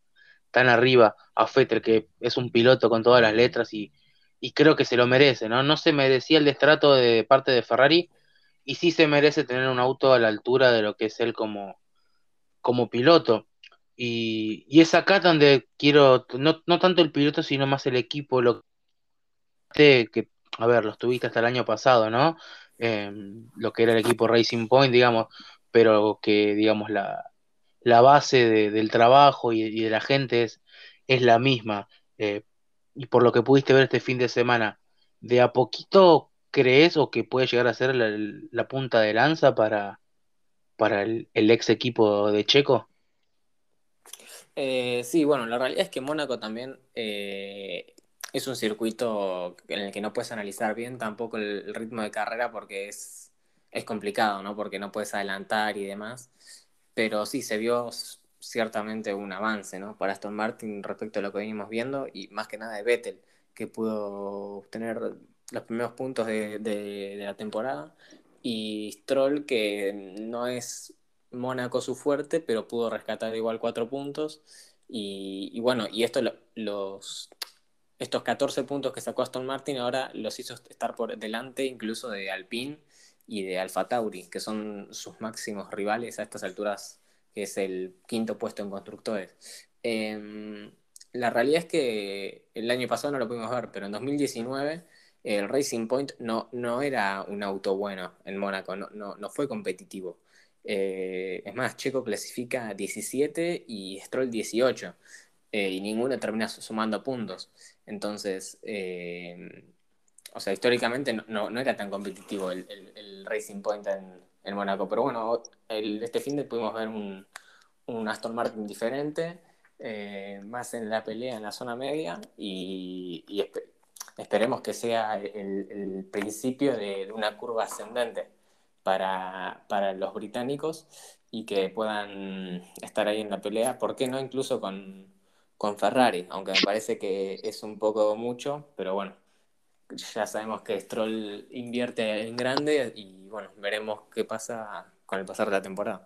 tan arriba a Fetter, que es un piloto con todas las letras y y creo que se lo merece, ¿no? No se merecía el destrato de parte de Ferrari y sí se merece tener un auto a la altura de lo que es él como, como piloto. Y, y es acá donde quiero, no, no tanto el piloto, sino más el equipo, lo que, a ver, lo tuviste hasta el año pasado, ¿no? Em, lo que era el equipo Racing Point, digamos, pero que, digamos, la, la base del trabajo y, de la gente es, es la misma. Eh, y por lo que pudiste ver este fin de semana, ¿de a poquito crees o que puede llegar a ser la, punta de lanza para, para el, ex equipo de Checo? Eh, sí, bueno, la realidad es que Mónaco también eh, es un circuito en el que no puedes analizar bien tampoco el, ritmo de carrera porque es, es complicado, ¿no? Porque no puedes adelantar y demás. Pero sí, se vio ciertamente un avance ¿no? para Aston Martin respecto a lo que venimos viendo y más que nada de Vettel, que pudo obtener los primeros puntos de, la temporada, y Stroll, que no es Mónaco su fuerte, pero pudo rescatar igual cuatro puntos. Y, bueno, y esto los estos 14 puntos que sacó Aston Martin ahora los hizo estar por delante incluso de Alpine y de Alfa Tauri, que son sus máximos rivales a estas alturas que es el quinto puesto en constructores. Em, la realidad es que el año pasado no lo pudimos ver, pero en 2019 el Racing Point no, no era un auto bueno en Mónaco, no, no, fue competitivo. Eh, es más, Checo clasifica 17 y Stroll 18, eh, y ninguno termina sumando puntos. Entonces, em, o sea, históricamente no, era tan competitivo el, el Racing Point en, en Mónaco. Pero bueno, este fin de pudimos ver un, Aston Martin diferente, eh, más en la pelea en la zona media y, esperemos que sea el, principio de, una curva ascendente para, los británicos y que puedan estar ahí en la pelea, ¿por qué no incluso con, con Ferrari? Aunque me parece que es un poco mucho, pero bueno, ya sabemos que Stroll invierte en grande y bueno, veremos qué pasa con el pasar de la temporada.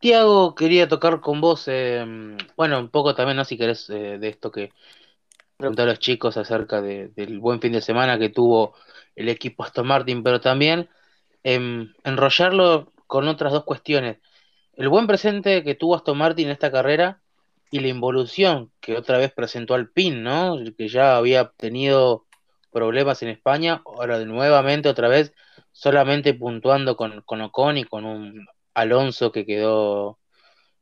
Tiago, quería tocar con vos, em, bueno, un poco también, ¿no? Si querés, eh, de esto que preguntar a los chicos acerca del buen fin de semana que tuvo el equipo Aston Martin, pero también em, enrollarlo con otras dos cuestiones. El buen presente que tuvo Aston Martin en esta carrera y la involución que otra vez presentó al PIN, ¿no? Que ya había tenido problemas en España, ahora nuevamente otra vez solamente puntuando con, con Ocon y con un Alonso que quedó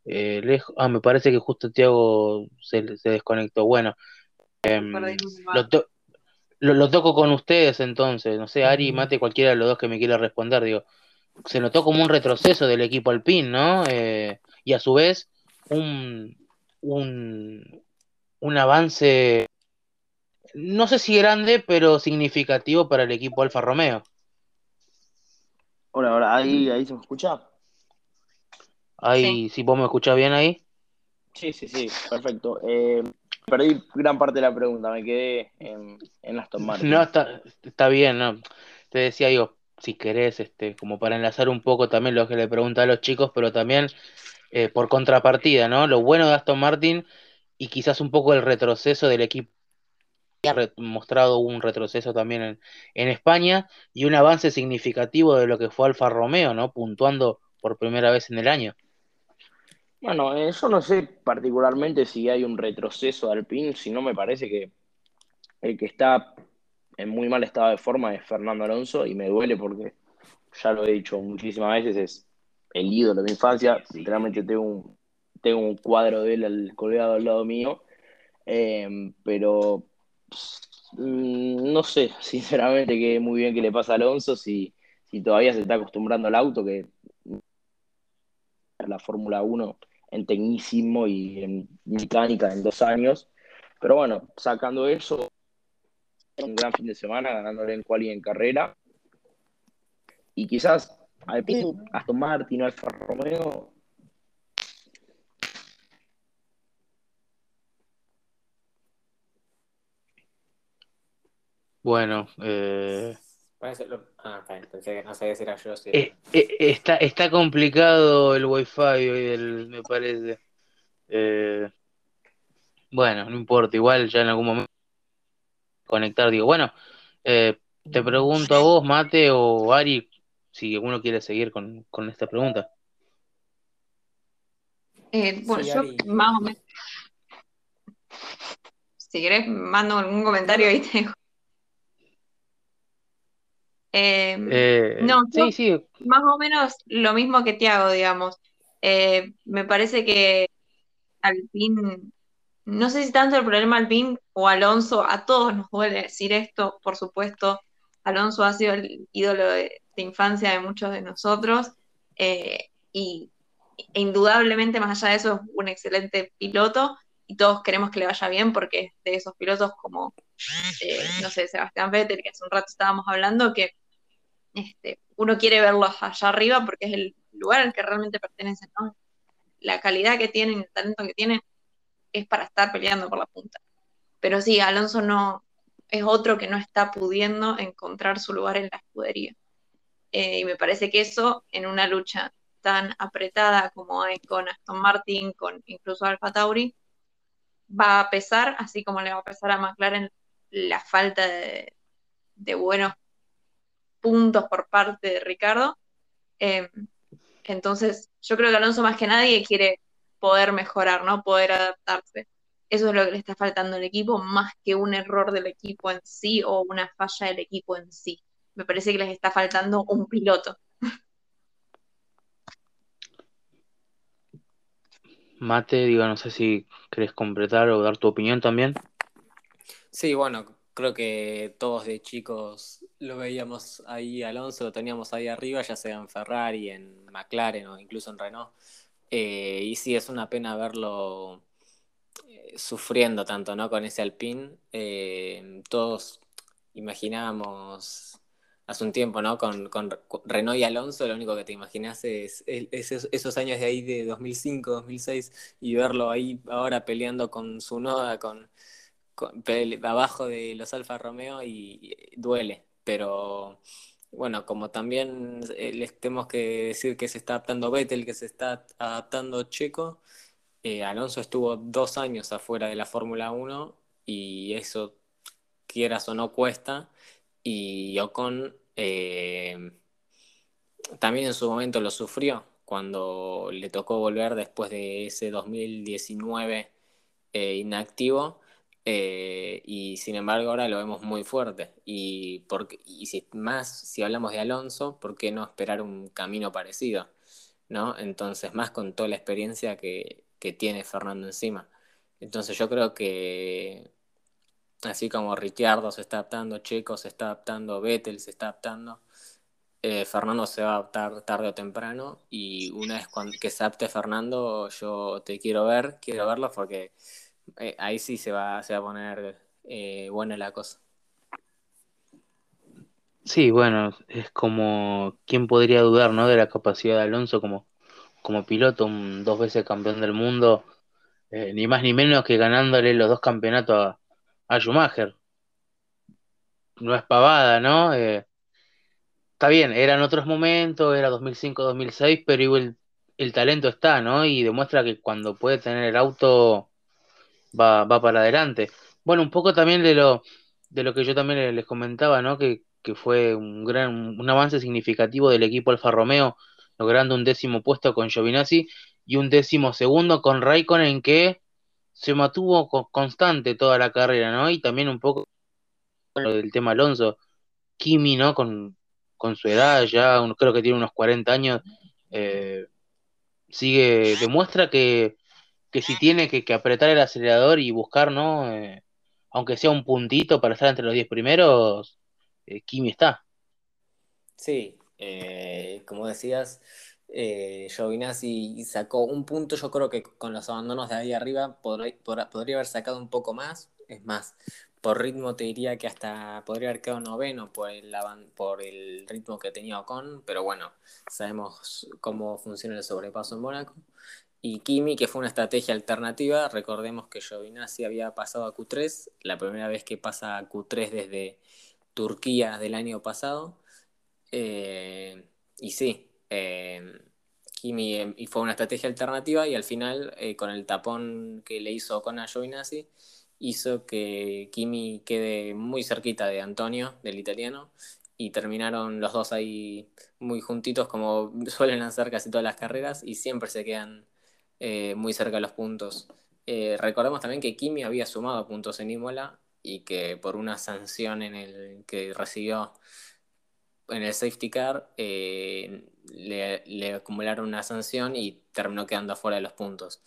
eh, lejos. Ah, me parece que justo Tiago se, desconectó. Bueno, em, lo, toco con ustedes entonces, no sé, Ari, Mate, cualquiera de los dos que me quiera responder, digo, se notó como un retroceso del equipo alpin, ¿no? Eh, y a su vez un, un, un avance, no sé si grande, pero significativo para el equipo Alfa Romeo. Hola, hola, ahí, ahí se me escucha. Ahí, si vos me escuchás bien ahí. Sí, sí, sí, perfecto. Eh, Perdí gran parte de la pregunta, me quedé en, en Aston Martin. No, está, está bien, ¿no? Te decía, digo, si querés, este, como para enlazar un poco también lo que le preguntaba a los chicos, pero también eh, por contrapartida, ¿no? Lo bueno de Aston Martin y quizás un poco el retroceso del equipo. Ha mostrado un retroceso también en, en España y un avance significativo de lo que fue Alfa Romeo, ¿no? Puntuando por primera vez en el año. Bueno, eh, yo no sé particularmente si hay un retroceso de Alpine, si no me parece que el que está en muy mal estado de forma es Fernando Alonso y me duele porque ya lo he dicho muchísimas veces, es el ídolo de mi infancia, literalmente tengo un, tengo un cuadro de él colgado al lado mío, eh, pero mm, no sé, sinceramente, que muy bien que le pasa a Alonso si, si todavía se está acostumbrando al auto, que la Fórmula 1 en tecnicismo y en mecánica en dos años. Pero bueno, sacando eso, un gran fin de semana, ganándole en cual y en carrera. Y quizás Alpine, Aston Martin, Alfa Romeo. Bueno, eh, Ah, pensé que no sabía si era yo. Si eh, eh, está, está complicado el wifi hoy, del, me parece. Eh, bueno, no importa, igual ya en algún momento conectar, digo, bueno, eh, te pregunto a vos, Mate o Ari, si alguno quiere seguir con, con esta pregunta. Eh, bueno, Sí, yo Ari. más o menos. Si querés, mando algún comentario y te dejo. Eh, Eh, no, yo- sí, sí, más o menos lo mismo que Tiago, digamos. Eh, me parece que Alpine, no sé si tanto el problema Alpine o Alonso, a todos nos duele decir esto, por supuesto. Alonso ha sido el ídolo de, de infancia de muchos de nosotros eh, y e indudablemente, más allá de eso, es un excelente piloto y todos queremos que le vaya bien porque es de esos pilotos como, eh, no sé, Sebastián Vettel, que hace un rato estábamos hablando, que este, uno quiere verlos allá arriba porque es el lugar al que realmente pertenecen, ¿no? La calidad que tienen, el talento que tienen, es para estar peleando por la punta. Pero sí, Alonso no es otro que no está pudiendo encontrar su lugar en la escudería. Eh, y me parece que eso, en una lucha tan apretada como hay con Aston Martin, con incluso Alfa Tauri, va a pesar, así como le va a pesar a McLaren la falta de, buenos puntos por parte de Ricardo. Eh, entonces, yo creo que Alonso más que nadie quiere poder mejorar, ¿no? Poder adaptarse. Eso es lo que le está faltando al equipo, más que un error del equipo en sí o una falla del equipo en sí. Me parece que les está faltando un piloto. Mate, digo, no sé si querés completar o dar tu opinión también. Sí, bueno, creo que todos de chicos lo veíamos ahí, Alonso, lo teníamos ahí arriba, ya sea en Ferrari, en McLaren o incluso en Renault. Eh, y sí, es una pena verlo eh, sufriendo tanto, ¿no? Con ese Alpine. Eh, todos imaginábamos hace un tiempo, ¿no? Con, con Renault y Alonso, lo único que te imaginas es, es- es esos años de ahí de 2005, 2006 y verlo ahí ahora peleando con su noda, con abajo de los Alfa Romeo y, y duele, pero bueno, como también eh, les tenemos que decir que se está adaptando Vettel, que se está adaptando Checo, eh, Alonso estuvo dos años afuera de la Fórmula 1 y eso, quieras o no, cuesta, y Ocon eh, también en su momento lo sufrió cuando le tocó volver después de ese 2019 eh, inactivo. Eh, y sin embargo ahora lo vemos muy fuerte. Y, porque, y si, más si hablamos de Alonso, ¿por qué no esperar un camino parecido? ¿No? Entonces, más con toda la experiencia que, que tiene Fernando encima. Entonces yo creo que así como Ricciardo se está adaptando, Checo se está adaptando, Vettel se está adaptando, eh, Fernando se va a adaptar tarde o temprano y una vez que se adapte Fernando, yo te quiero ver, quiero verlo porque eh, ahí sí se va, se va a poner eh, buena la cosa. Sí, bueno, es como, ¿quién podría dudar, ¿no? De la capacidad de Alonso como, como piloto, un dos veces campeón del mundo, eh, ni más ni menos que ganándole los dos campeonatos a, Schumacher. No es pavada, ¿no? Está bien, eran otros momentos, era 2005-2006, pero igual el talento está, ¿no? Y demuestra que cuando puede tener el auto va, va para adelante. Bueno, un poco también de lo, de lo que yo también les comentaba, ¿no? Que, que fue un gran, un avance significativo del equipo Alfa Romeo, logrando un décimo puesto con Giovinazzi y un décimo segundo con Raikkonen que se mantuvo constante toda la carrera, ¿no? Y también un poco del tema Alonso, Kimi, ¿no? Con, con su edad, ya creo que tiene unos 40 años, eh, sigue, demuestra que, que si tiene que, que, apretar el acelerador y buscar, ¿no? Eh, aunque sea un puntito para estar entre los 10 primeros, eh, Kimi está. Sí, eh, como decías, eh, Giovinazzi sacó un punto, yo creo que con los abandonos de ahí arriba podría, podría haber sacado un poco más, es más, por ritmo te diría que hasta podría haber quedado noveno por el, por el ritmo que tenía Ocon, pero bueno, sabemos cómo funciona el sobrepaso en Mónaco. Y Kimi, que fue una estrategia alternativa, recordemos que Giovinazzi había pasado a Q3, la primera vez que pasa a Q3 desde Turquía del año pasado. Eh, y sí, eh, Kimi em, y fue una estrategia alternativa y al final, eh, con el tapón que le hizo con a Giovinazzi, hizo que Kimi quede muy cerquita de Antonio, del italiano, y terminaron los dos ahí muy juntitos como suelen hacer casi todas las carreras y siempre se quedan eh, muy cerca de los puntos. Eh, recordemos también que Kimi había sumado puntos en Imola y que por una sanción en el que recibió en el safety car eh, le, acumularon una sanción y terminó quedando fuera de los puntos.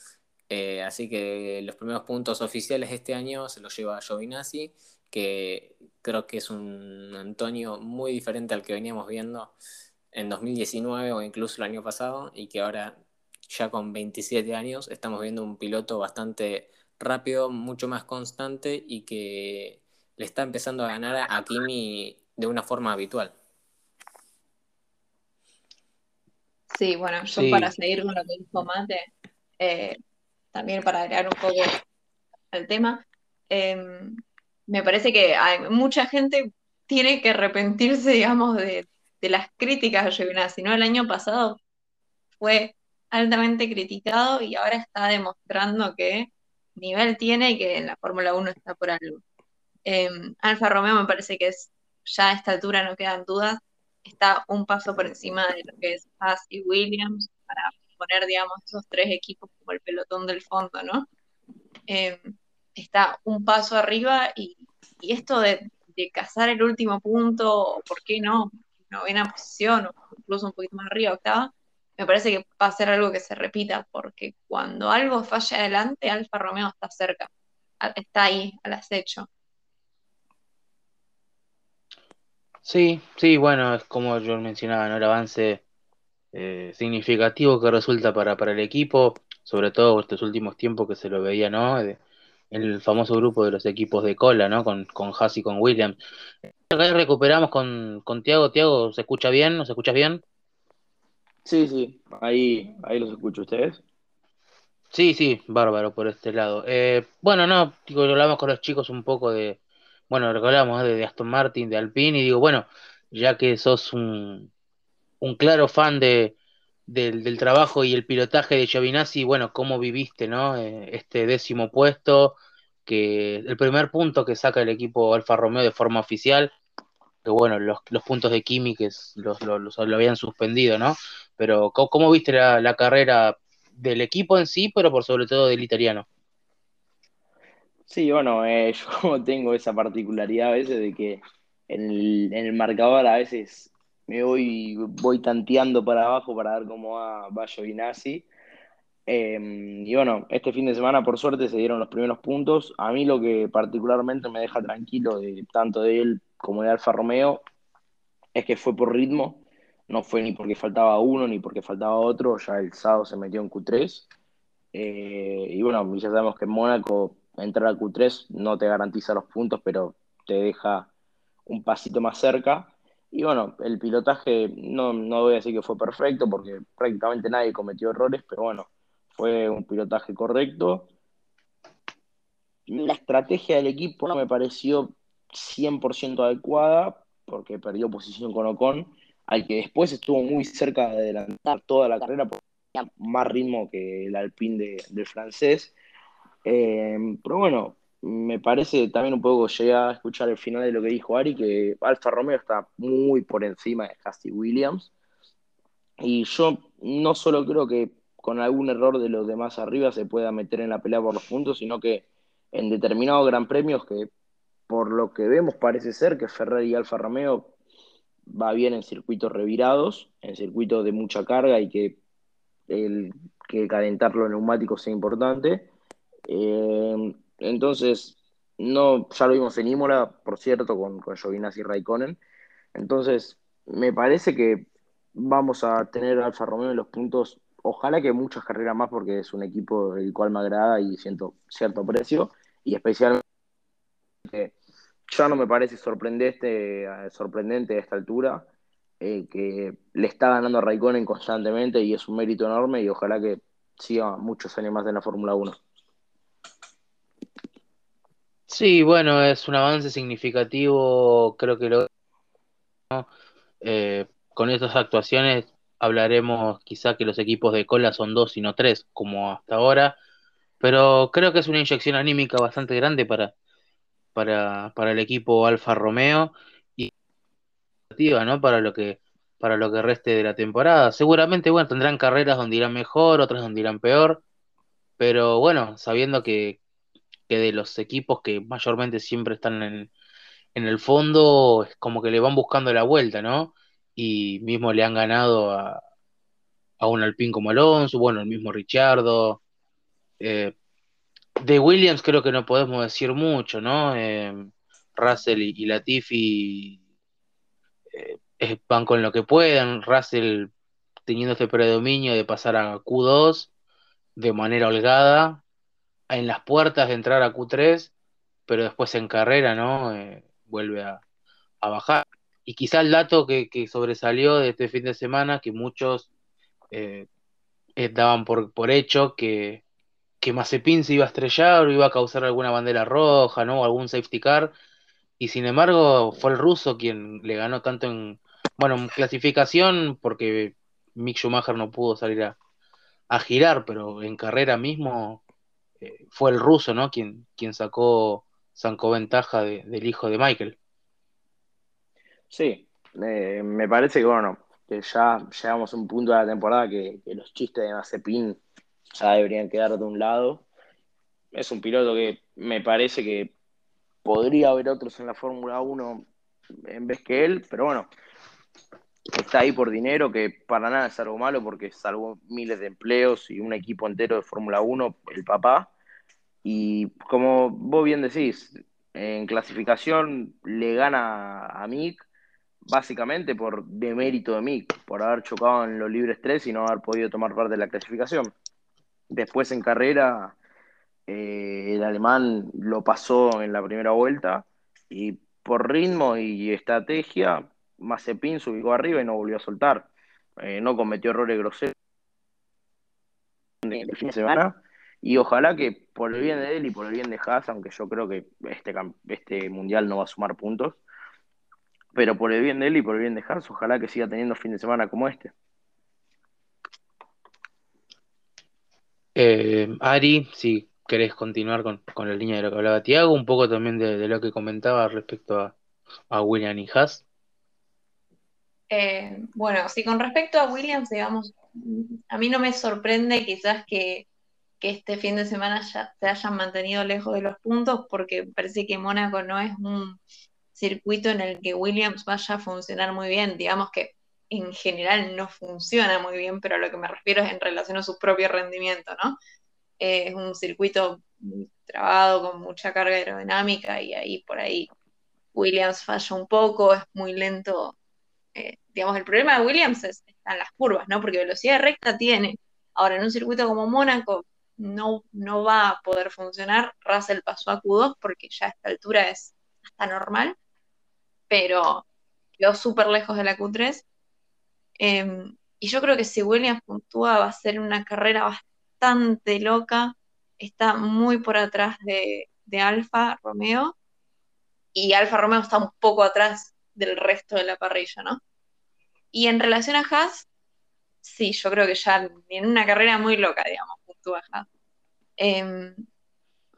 así que los primeros puntos oficiales este año se los lleva Giovinazzi, que creo que es un Antonio muy diferente al que veníamos viendo en 2019 o incluso el año pasado y que ahora ya con 27 años, estamos viendo un piloto bastante rápido, mucho más constante y que le está empezando a ganar a Kimi de una forma habitual. Sí, bueno, yo para seguir con lo que dijo Mate, eh, también para agregar un poco al tema, em, me parece que hay, mucha gente tiene que arrepentirse, digamos, de, las críticas a Giovinazzi, ¿no? El año pasado fue altamente criticado y ahora está demostrando que nivel tiene y que en la Fórmula 1 está por algo. Em, Alfa Romeo me parece que es, ya a esta altura no quedan dudas, está un paso por encima de lo que es Haas y Williams para poner, digamos, esos tres equipos como el pelotón del fondo, ¿no? Em, está un paso arriba y, esto de, de, cazar el último punto, por qué no, novena posición, o incluso un poquito más arriba, octava, me parece que va a ser algo que se repita, porque cuando algo falla adelante, Alfa Romeo está cerca, está ahí, al acecho. Sí, sí, bueno, es como yo mencionaba, ¿no? El avance eh, significativo que resulta para, para el equipo, sobre todo estos últimos tiempos que se lo veía, ¿no? en el famoso grupo de los equipos de cola, ¿no? Con, con Haas y con Williams. Acá recuperamos con, con Tiago. Tiago, ¿se escucha bien? ¿Nos escuchas bien? Sí, sí, ahí, ahí los escucho ustedes. Sí, sí, bárbaro por este lado. Eh, bueno, no, digo, hablamos con los chicos un poco de, bueno, recordamos de, de, Aston Martin, de Alpine, y digo, bueno, ya que sos un, un claro fan de, del, trabajo y el pilotaje de Giovinazzi, bueno, ¿cómo viviste, no? Eh, este décimo puesto, que el primer punto que saca el equipo Alfa Romeo de forma oficial, que bueno, los, los puntos de que los, los, lo habían suspendido, ¿no? Pero ¿cómo, viste la, carrera del equipo en sí, pero por sobre todo del italiano? Sí, bueno, eh, yo tengo esa particularidad a veces de que en el, marcador a veces me voy, voy tanteando para abajo para ver cómo va, va Giovinazzi. Em, y bueno, este fin de semana por suerte se dieron los primeros puntos. A mí lo que particularmente me deja tranquilo tanto de él como de Alfa Romeo es que fue por ritmo no fue ni porque faltaba uno ni porque faltaba otro, ya el sábado se metió en Q3. Eh, y bueno, ya sabemos que en Mónaco entrar a Q3 no te garantiza los puntos, pero te deja un pasito más cerca. Y bueno, el pilotaje no, no voy a decir que fue perfecto porque prácticamente nadie cometió errores, pero bueno, fue un pilotaje correcto. la estrategia del equipo no me pareció 100% adecuada porque perdió posición con Ocon, al que después estuvo muy cerca de adelantar toda la carrera porque tenía más ritmo que el Alpine del francés. Eh, pero bueno, me parece también un poco, llegué a escuchar el final de lo que dijo Ari, que Alfa Romeo está muy por encima de Hasty Williams. Y yo no solo creo que con algún error de los demás arriba se pueda meter en la pelea por los puntos, sino que en determinados gran premios que por lo que vemos parece ser que Ferrari y Alfa Romeo va bien en circuitos revirados, en circuitos de mucha carga y que, el, que calentar los neumáticos sea importante. Eh, entonces, no, ya lo vimos en Imola, por cierto, con, con Giovinazzi y Raikkonen. Entonces, me parece que vamos a tener Alfa Romeo en los puntos, ojalá que muchas carreras más, porque es un equipo el cual me agrada y siento cierto precio, y especialmente ya no me parece sorprendente, sorprendente a esta altura, eh, que le está ganando a Raikkonen constantemente y es un mérito enorme y ojalá que siga muchos años más en la Fórmula 1. Sí, bueno, es un avance significativo, creo que lo... Eh, con estas actuaciones hablaremos quizá que los equipos de cola son dos y no tres, como hasta ahora, pero creo que es una inyección anímica bastante grande para, para, para el equipo Alfa Romeo y ¿no? para lo que para lo que reste de la temporada. Seguramente, bueno, tendrán carreras donde irán mejor, otras donde irán peor, pero bueno, sabiendo que, que de los equipos que mayormente siempre están en, en el fondo, es como que le van buscando la vuelta, ¿no? Y mismo le han ganado a, a un Alpín como Alonso, bueno, el mismo Richardo. Eh, de Williams creo que no podemos decir mucho, ¿no? Eh, Russell y, Latifi eh, van con lo que puedan. Russell teniendo este predominio de pasar a Q2 de manera holgada, en las puertas de entrar a Q3, pero después en carrera, ¿no? Eh, vuelve a, bajar. Y quizá el dato que, sobresalió de este fin de semana, que muchos eh, eh, daban por hecho que, que Mazepin se iba a estrellar o iba a causar alguna bandera roja, ¿no? O algún safety car. Y sin embargo, fue el ruso quien le ganó tanto en, bueno, en clasificación, porque Mick Schumacher no pudo salir a, girar, pero en carrera mismo eh, fue el ruso, ¿no? Quien, quien sacó, sacó ventaja del hijo de Michael. Sí, eh, me parece que bueno, que ya llegamos a un punto de la temporada que, los chistes de Mazepin ya deberían quedar de un lado. Es un piloto que me parece que podría haber otros en la Fórmula 1 en vez que él, pero bueno, está ahí por dinero, que para nada es algo malo porque salvó miles de empleos y un equipo entero de Fórmula 1, el papá. Y como vos bien decís, en clasificación le gana a Mick, básicamente por demérito de Mick, por haber chocado en los libres 3 y no haber podido tomar parte de la clasificación. Después en carrera, eh, el alemán lo pasó en la primera vuelta y por ritmo y estrategia, Mazepin se ubicó arriba y no volvió a soltar. Eh, no cometió errores groseros el fin de semana y ojalá que por el bien de él y por el bien de Haas, aunque yo creo que este, este mundial no va a sumar puntos, pero por el bien de él y por el bien de Haas, ojalá que siga teniendo fin de semana como este. Eh, Ari, si querés continuar con, la línea de lo que hablaba Tiago, un poco también de, lo que comentaba respecto a, William y Haas. Eh, bueno, si con respecto a Williams, digamos, a mí no me sorprende quizás que que este fin de semana ya se hayan mantenido lejos de los puntos, porque parece que Mónaco no es un circuito en el que Williams vaya a funcionar muy bien. Digamos que en general no funciona muy bien, pero a lo que me refiero es en relación a su propio rendimiento, ¿no? Eh, es un circuito muy trabado, con mucha carga aerodinámica, y ahí por ahí Williams falla un poco, es muy lento. Eh, digamos, el problema de Williams es, están las curvas, ¿no? Porque velocidad recta tiene. Ahora, en un circuito como Mónaco, no, no va a poder funcionar. Russell pasó a Q2 porque ya a esta altura es hasta normal, pero quedó súper lejos de la Q3. Em, y yo creo que si Williams puntúa va a ser una carrera bastante loca. Está muy por atrás de, Alfa Romeo y Alfa Romeo está un poco atrás del resto de la parrilla, ¿no? Y en relación a Haas, sí, yo creo que ya en una carrera muy loca, digamos, puntúa Haas. Em,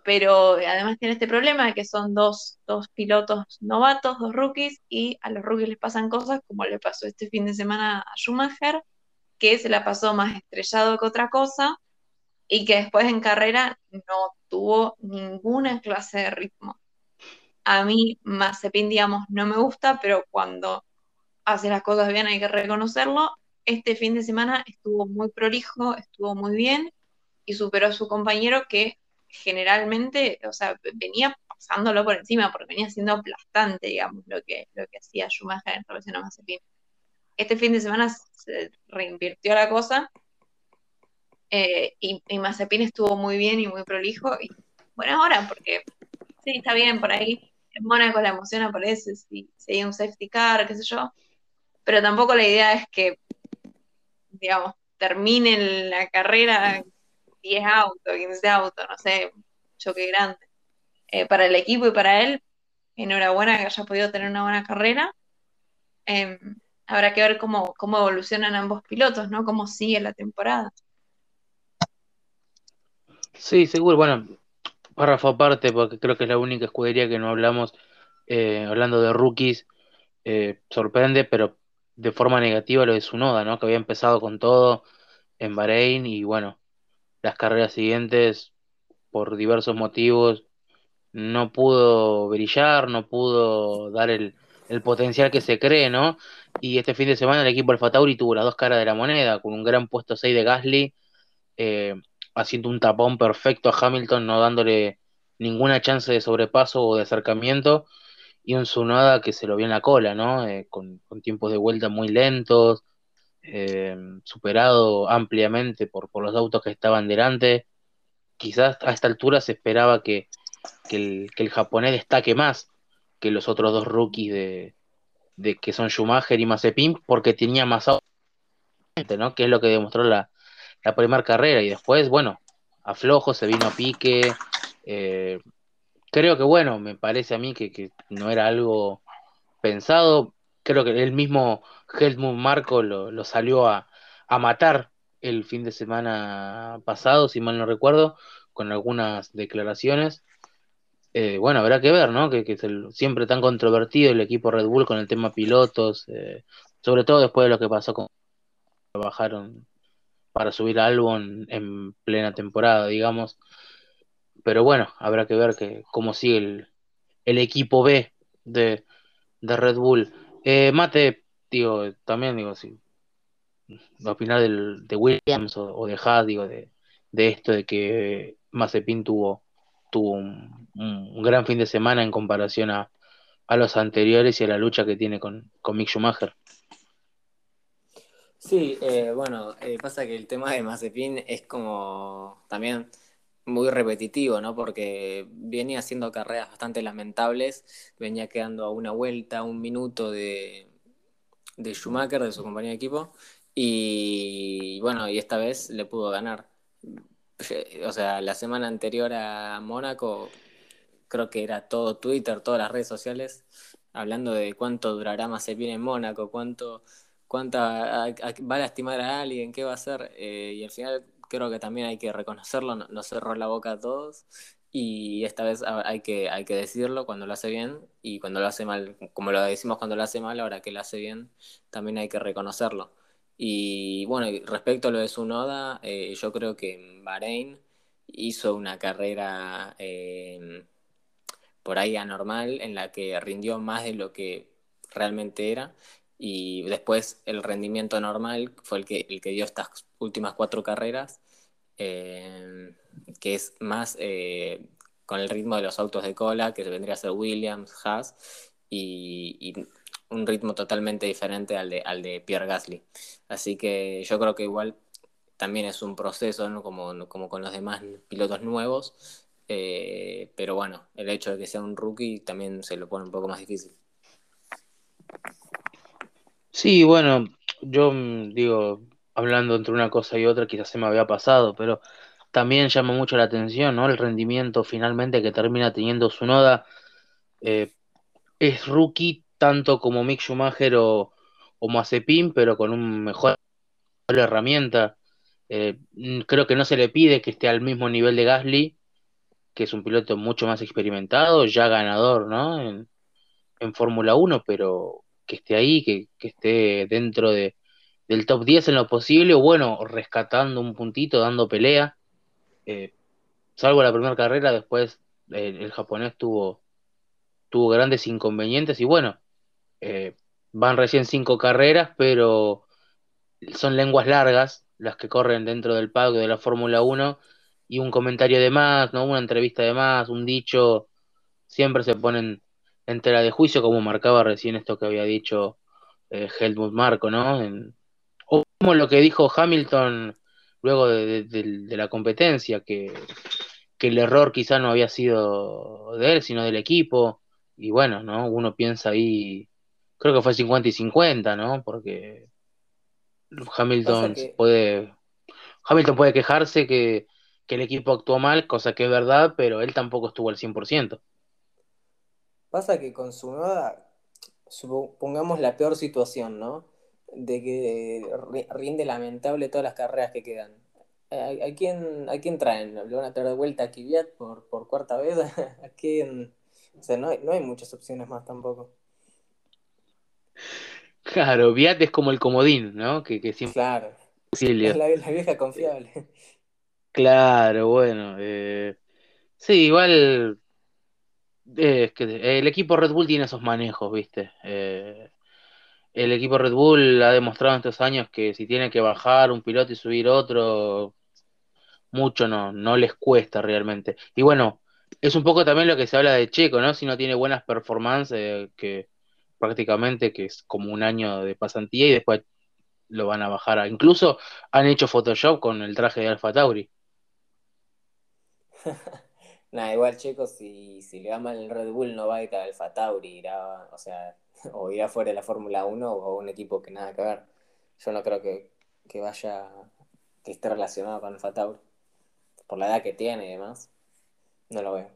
pero además tiene este problema de que son dos, dos, pilotos novatos, dos rookies, y a los rookies les pasan cosas como le pasó este fin de semana a Schumacher, que se la pasó más estrellado que otra cosa, y que después en carrera no tuvo ninguna clase de ritmo. A mí Mazepin, digamos, no me gusta, pero cuando hace las cosas bien hay que reconocerlo. Este fin de semana estuvo muy prolijo, estuvo muy bien y superó a su compañero que generalmente, o sea, venía pasándolo por encima porque venía siendo aplastante, digamos, lo que, lo que hacía Schumacher en relación a Mazepin. Este fin de semana se reinvirtió la cosa eh, y, y, Mazepin estuvo muy bien y muy prolijo y buena hora porque sí, está bien por ahí. En Mónaco la emoción aparece si, hay un safety car, qué sé yo, pero tampoco la idea es que, digamos, termine la carrera 10 autos, 15 autos, no sé, choque grande. Eh, para el equipo y para él, enhorabuena que haya podido tener una buena carrera. Em, habrá que ver cómo, cómo evolucionan ambos pilotos, ¿no? Cómo sigue la temporada. Sí, seguro. Bueno, párrafo aparte, porque creo que es la única escudería que no hablamos, eh, hablando de rookies, eh, sorprende, pero de forma negativa lo de Sunoda, ¿no? Que había empezado con todo en Bahrein y bueno, las carreras siguientes, por diversos motivos, no pudo brillar, no pudo dar el, potencial que se cree, ¿no? Y este fin de semana el equipo Alfa Tauri tuvo las dos caras de la moneda, con un gran puesto 6 de Gasly, eh, haciendo un tapón perfecto a Hamilton, no dándole ninguna chance de sobrepaso o de acercamiento, y un Tsunoda que se lo vio en la cola, ¿no? Eh, con, tiempos de vuelta muy lentos, eh, superado ampliamente por, por los autos que estaban delante. Quizás a esta altura se esperaba que, el, japonés destaque más que los otros dos rookies de, de que son Schumacher y Mazepin, porque tenía más autos, ¿no? Que es lo que demostró la, la primera carrera. Y después, bueno, aflojo, se vino a pique. Eh, creo que bueno, me parece a mí que, no era algo pensado. Creo que el mismo Helmut Marco lo, salió a, matar el fin de semana pasado, si mal no recuerdo, con algunas declaraciones. Eh, bueno, habrá que ver, ¿no? Que, es siempre tan controvertido el equipo Red Bull con el tema pilotos, eh, sobre todo después de lo que pasó con bajaron para subir álbum en plena temporada, digamos pero bueno, habrá que ver que, cómo sigue el, equipo B de, Red Bull. Eh, Mate, también digo, si opinar del, de Williams o, de Haas, digo, de, esto de que Mazepin tuvo, tuvo un, gran fin de semana en comparación a, los anteriores y a la lucha que tiene con, con Mick Schumacher. Sí, eh, bueno, eh, pasa que el tema de Mazepin es como también muy repetitivo, ¿no? Porque venía haciendo carreras bastante lamentables, venía quedando a una vuelta, un minuto de, de Schumacher, de su compañía de equipo, y bueno, y esta vez le pudo ganar. O sea, la semana anterior a Mónaco, creo que era todo Twitter, todas las redes sociales, hablando de cuánto durará viene en Mónaco, cuánto, cuánta va a lastimar a alguien, qué va a hacer, eh, y al final creo que también hay que reconocerlo, no, cerró la boca a todos y esta vez hay que, hay que decirlo cuando lo hace bien y cuando lo hace mal, como lo decimos cuando lo hace mal, ahora que lo hace bien, también hay que reconocerlo. Y bueno, respecto a lo de su noda, eh, yo creo que en Bahrein hizo una carrera eh, por ahí anormal en la que rindió más de lo que realmente era y después el rendimiento normal fue el que, el que dio estas últimas cuatro carreras, eh, que es más eh, con el ritmo de los autos de cola, que vendría a ser Williams, Haas, y, un ritmo totalmente diferente al de, al de Pierre Gasly. Así que yo creo que igual también es un proceso, ¿no? como, como con los demás pilotos nuevos, eh, pero bueno, el hecho de que sea un rookie también se lo pone un poco más difícil. Sí, bueno, yo mm, digo, hablando entre una cosa y otra, quizás se me había pasado, pero también llama mucho la atención, ¿no? El rendimiento finalmente que termina teniendo su noda. Eh, es rookie tanto como Mick Schumacher o, o Mazepin, pero con un mejor herramienta. Eh, creo que no se le pide que esté al mismo nivel de Gasly, que es un piloto mucho más experimentado, ya ganador, ¿no? En, Fórmula 1, pero que esté ahí, que, esté dentro de, del top 10 en lo posible, o bueno, rescatando un puntito, dando pelea. Eh, salvo la primera carrera, después eh, el japonés tuvo, tuvo grandes inconvenientes y bueno, eh, van recién cinco carreras, pero son lenguas largas las que corren dentro del paddock de la Fórmula 1 y un comentario de más, ¿no? una entrevista de más, un dicho, siempre se ponen en tela de juicio, como marcaba recién esto que había dicho eh, Helmut Marco, ¿no? o como lo que dijo Hamilton luego de, la competencia, que, que, el error quizá no había sido de él, sino del equipo, y bueno, ¿no? Uno piensa ahí, creo que fue 50 y 50, ¿no? Porque Hamilton puede Hamilton puede quejarse que, el equipo actuó mal, cosa que es verdad, pero él tampoco estuvo al 100%. Pasa que con su nueva, supongamos la peor situación, ¿no? De que rinde lamentable todas las carreras que quedan. ¿A, quién, a quién traen? ¿Le van a traer de vuelta a Kvyat por, por cuarta vez? ¿A quién? O sea, no hay, no hay muchas opciones más tampoco. Claro, Viat es como el comodín, ¿no? Que, que siempre... Claro. Es la, vieja confiable. Claro, bueno. Eh, sí, igual. es que el equipo Red Bull tiene esos manejos, ¿viste? Eh, el equipo Red Bull ha demostrado en estos años que si tiene que bajar un piloto y subir otro, mucho no, no les cuesta realmente. Y bueno, es un poco también lo que se habla de Checo, ¿no? Si no tiene buenas performances, eh, que prácticamente que es como un año de pasantía y después lo van a bajar. Incluso han hecho Photoshop con el traje de Alfa Tauri. Nada, igual Checo, si, si le va mal el Red Bull, no va a ir a Alfa Tauri, o sea, o irá fuera de la Fórmula 1 o un equipo que nada que ver. Yo no creo que, que vaya, que esté relacionado con Alfa Tauri. Por la edad que tiene y demás, no lo veo.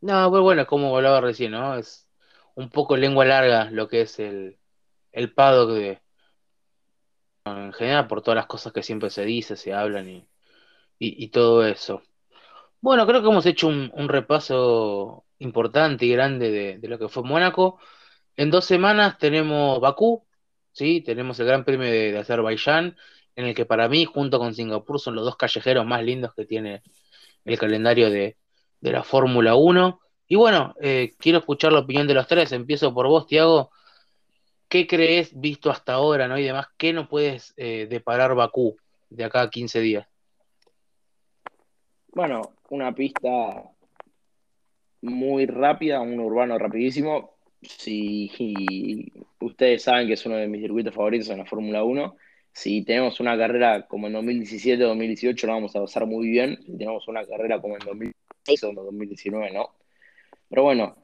No, pues bueno, como hablaba recién, ¿no? Es un poco lengua larga lo que es el, el paddock de, en general por todas las cosas que siempre se dice, se hablan y, y, todo eso. Bueno, creo que hemos hecho un, repaso importante y grande de, lo que fue Mónaco. En dos semanas tenemos Bakú, ¿sí? tenemos el Gran Premio de, Azerbaiyán, en el que para mí, junto con Singapur, son los dos callejeros más lindos que tiene el calendario de, de la Fórmula 1. Y bueno, eh, quiero escuchar la opinión de los tres. Empiezo por vos, Tiago. ¿Qué crees, visto hasta ahora, ¿no? Y demás, ¿qué no puedes eh, deparar Bakú de acá a 15 días? Bueno, una pista muy rápida, un urbano rapidísimo. Si ustedes saben que es uno de mis circuitos favoritos en la Fórmula 1, si tenemos una carrera como en 2017 o 2018, lo vamos a pasar muy bien. Si tenemos una carrera como en 2016 o 2019, no. Pero bueno,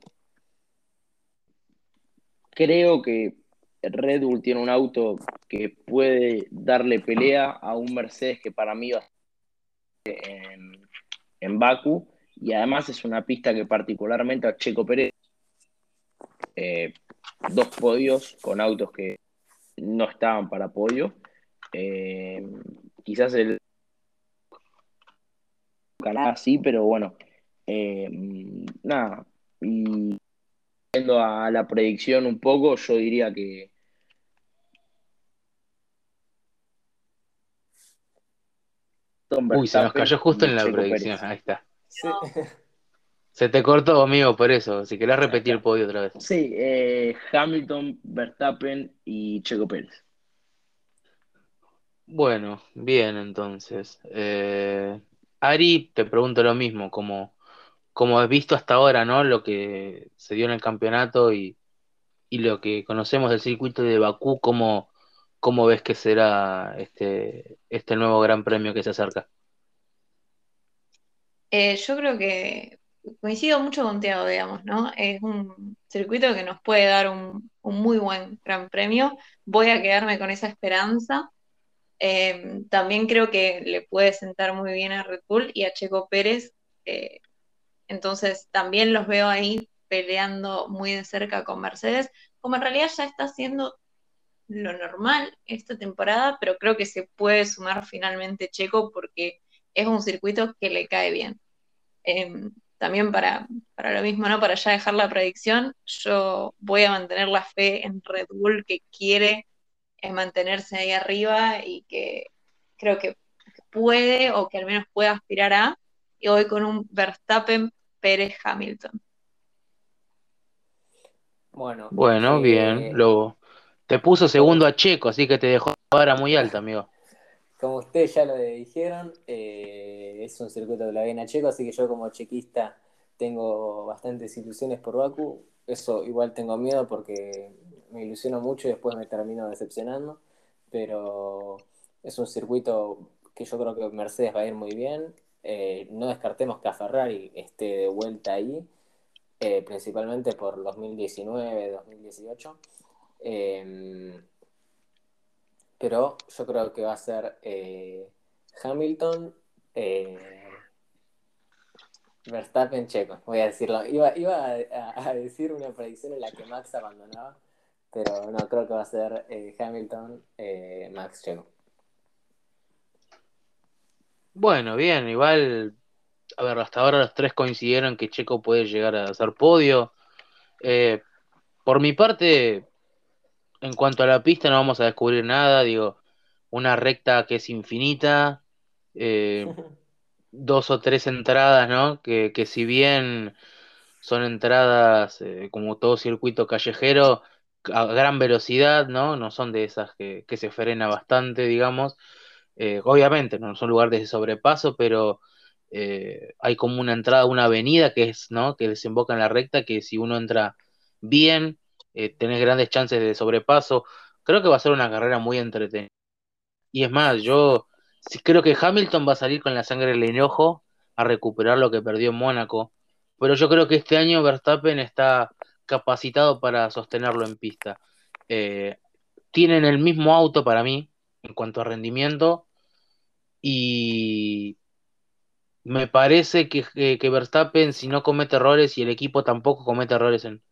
creo que Red Bull tiene un auto que puede darle pelea a un Mercedes que para mí va a en, en Baku y además es una pista que particularmente a Checo Pérez eh, dos podios con autos que no estaban para podio eh, quizás el Canadá sí pero bueno eh, nada y yendo a la predicción un poco, yo diría que Uy, se nos cayó justo en la predicción. Ahí está. Se te cortó, amigo, por eso. Si querés repetir el podio otra vez. Sí, eh, Hamilton, Verstappen y Checo Pérez. Bueno, bien, entonces. Eh, Ari, te pregunto lo mismo, como como has visto hasta ahora, ¿no? Lo que se dio en el campeonato y, lo que conocemos del circuito de Bakú, ¿cómo, cómo ves que será este, este nuevo gran premio que se acerca? Eh, yo creo que coincido mucho con Tiago, digamos, ¿no? Es un circuito que nos puede dar un, muy buen gran premio. Voy a quedarme con esa esperanza. Em, también creo que le puede sentar muy bien a Red Bull y a Checo Pérez. Eh, entonces también los veo ahí peleando muy de cerca con Mercedes, como en realidad ya está haciendo lo normal esta temporada, pero creo que se puede sumar finalmente Checo porque es un circuito que le cae bien. Em, también para, para lo mismo, ¿no? Para ya dejar la predicción, yo voy a mantener la fe en Red Bull que quiere eh, mantenerse ahí arriba y que creo que puede o que al menos puede aspirar a. Y voy con un Verstappen Pérez Hamilton. Bueno, Bueno, eh, bien. Lo, te puso segundo a Checo, así que te dejó la vara muy alta, amigo. Como ustedes ya lo dijeron, eh, es un circuito de la vena checo, así que yo como chequista tengo bastantes ilusiones por Baku. Eso igual tengo miedo porque me ilusiono mucho y después me termino decepcionando, pero es un circuito que yo creo que Mercedes va a ir muy bien. Eh, no descartemos que a Ferrari esté de vuelta ahí, eh, principalmente por 2019, 2018. Em, pero yo creo que va a ser eh, Hamilton, eh, Verstappen, Checo, voy a decirlo. Iba, iba a, decir una predicción en la que Max abandonaba, pero no, creo que va a ser eh, Hamilton, Max, Checo. Bueno, bien, igual, a ver, hasta ahora los tres coincidieron que Checo puede llegar a hacer podio. Por mi parte, en cuanto a la pista, no vamos a descubrir nada, digo, una recta que es infinita, eh, dos o tres entradas, ¿no? Que, que si bien son entradas eh, como todo circuito callejero, a gran velocidad, ¿no? No son de esas que, que se frena bastante, digamos. Eh, obviamente, no son lugares de sobrepaso, pero hay como una entrada, una avenida que es, ¿no? Que desemboca en la recta, que si uno entra bien, eh, tenés grandes chances de sobrepaso. Creo que va a ser una carrera muy entretenida. Y es más, yo creo que Hamilton va a salir con la sangre en el enojo a recuperar lo que perdió en Mónaco. Pero yo creo que este año Verstappen está capacitado para sostenerlo en pista. Eh, tienen el mismo auto para mí en cuanto a rendimiento y me parece que, que, que Verstappen si no comete errores y el equipo tampoco comete errores en,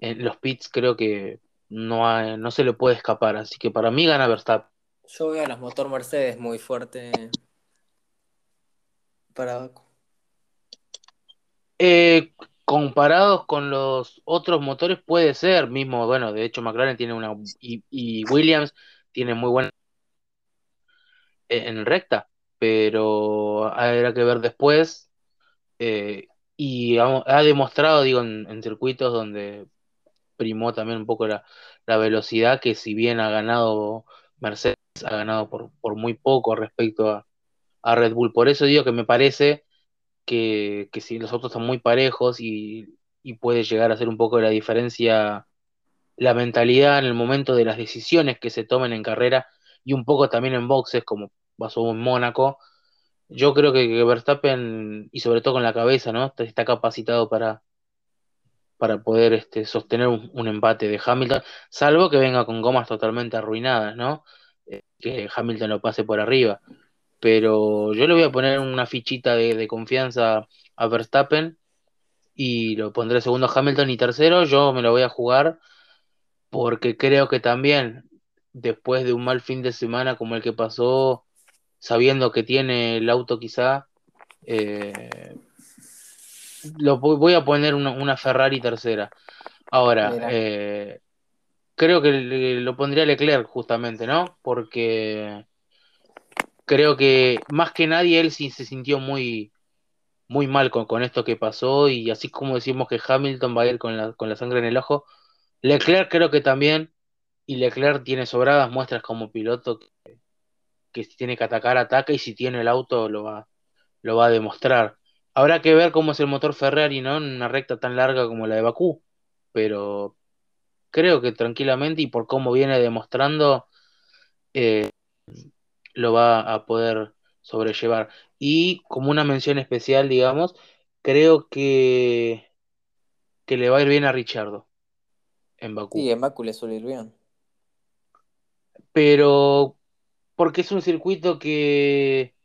en los pits, creo que no, hay- no se le puede escapar. Así que para mí gana Verstappen. Yo veo a los motor Mercedes muy fuerte para Baku. Eh, comparados con los otros motores puede ser, mismo, bueno, de hecho McLaren tiene una y, y Williams tiene muy buena en recta, pero habrá que ver después. eh, y ha, ha demostrado, digo, en, en circuitos donde primó también un poco la, la velocidad, que si bien ha ganado Mercedes, ha ganado por, por muy poco respecto a, a Red Bull. Por eso digo que me parece que, que si los autos están muy parejos y, y puede llegar a ser un poco la diferencia la mentalidad en el momento de las decisiones que se tomen en carrera y un poco también en boxes, como pasó en Mónaco. Yo creo que Verstappen, y sobre todo con la cabeza, ¿no? Está capacitado para, para poder este, sostener un, empate de Hamilton, salvo que venga con gomas totalmente arruinadas, ¿no? Eh, que Hamilton lo pase por arriba. Pero yo le voy a poner una fichita de, de confianza a Verstappen y lo pondré segundo a Hamilton y tercero yo me lo voy a jugar porque creo que también después de un mal fin de semana como el que pasó, sabiendo que tiene el auto quizá, eh, lo voy a poner una, una Ferrari tercera. Ahora, eh, creo que lo pondría Leclerc justamente, ¿no? Porque creo que más que nadie él sí se sintió muy, muy mal con, con esto que pasó y así como decimos que Hamilton va a ir con la, con la sangre en el ojo, Leclerc creo que también, y Leclerc tiene sobradas muestras como piloto que, que si tiene que atacar, ataca y si tiene el auto lo va, lo va a demostrar. Habrá que ver cómo es el motor Ferrari, ¿no? En una recta tan larga como la de Bakú, pero creo que tranquilamente y por cómo viene demostrando, eh, lo va a poder sobrellevar. Y como una mención especial, digamos, creo que, que le va a ir bien a Richardo en Bakú. Sí, en Baku le suele ir bien. Pero porque es un circuito que,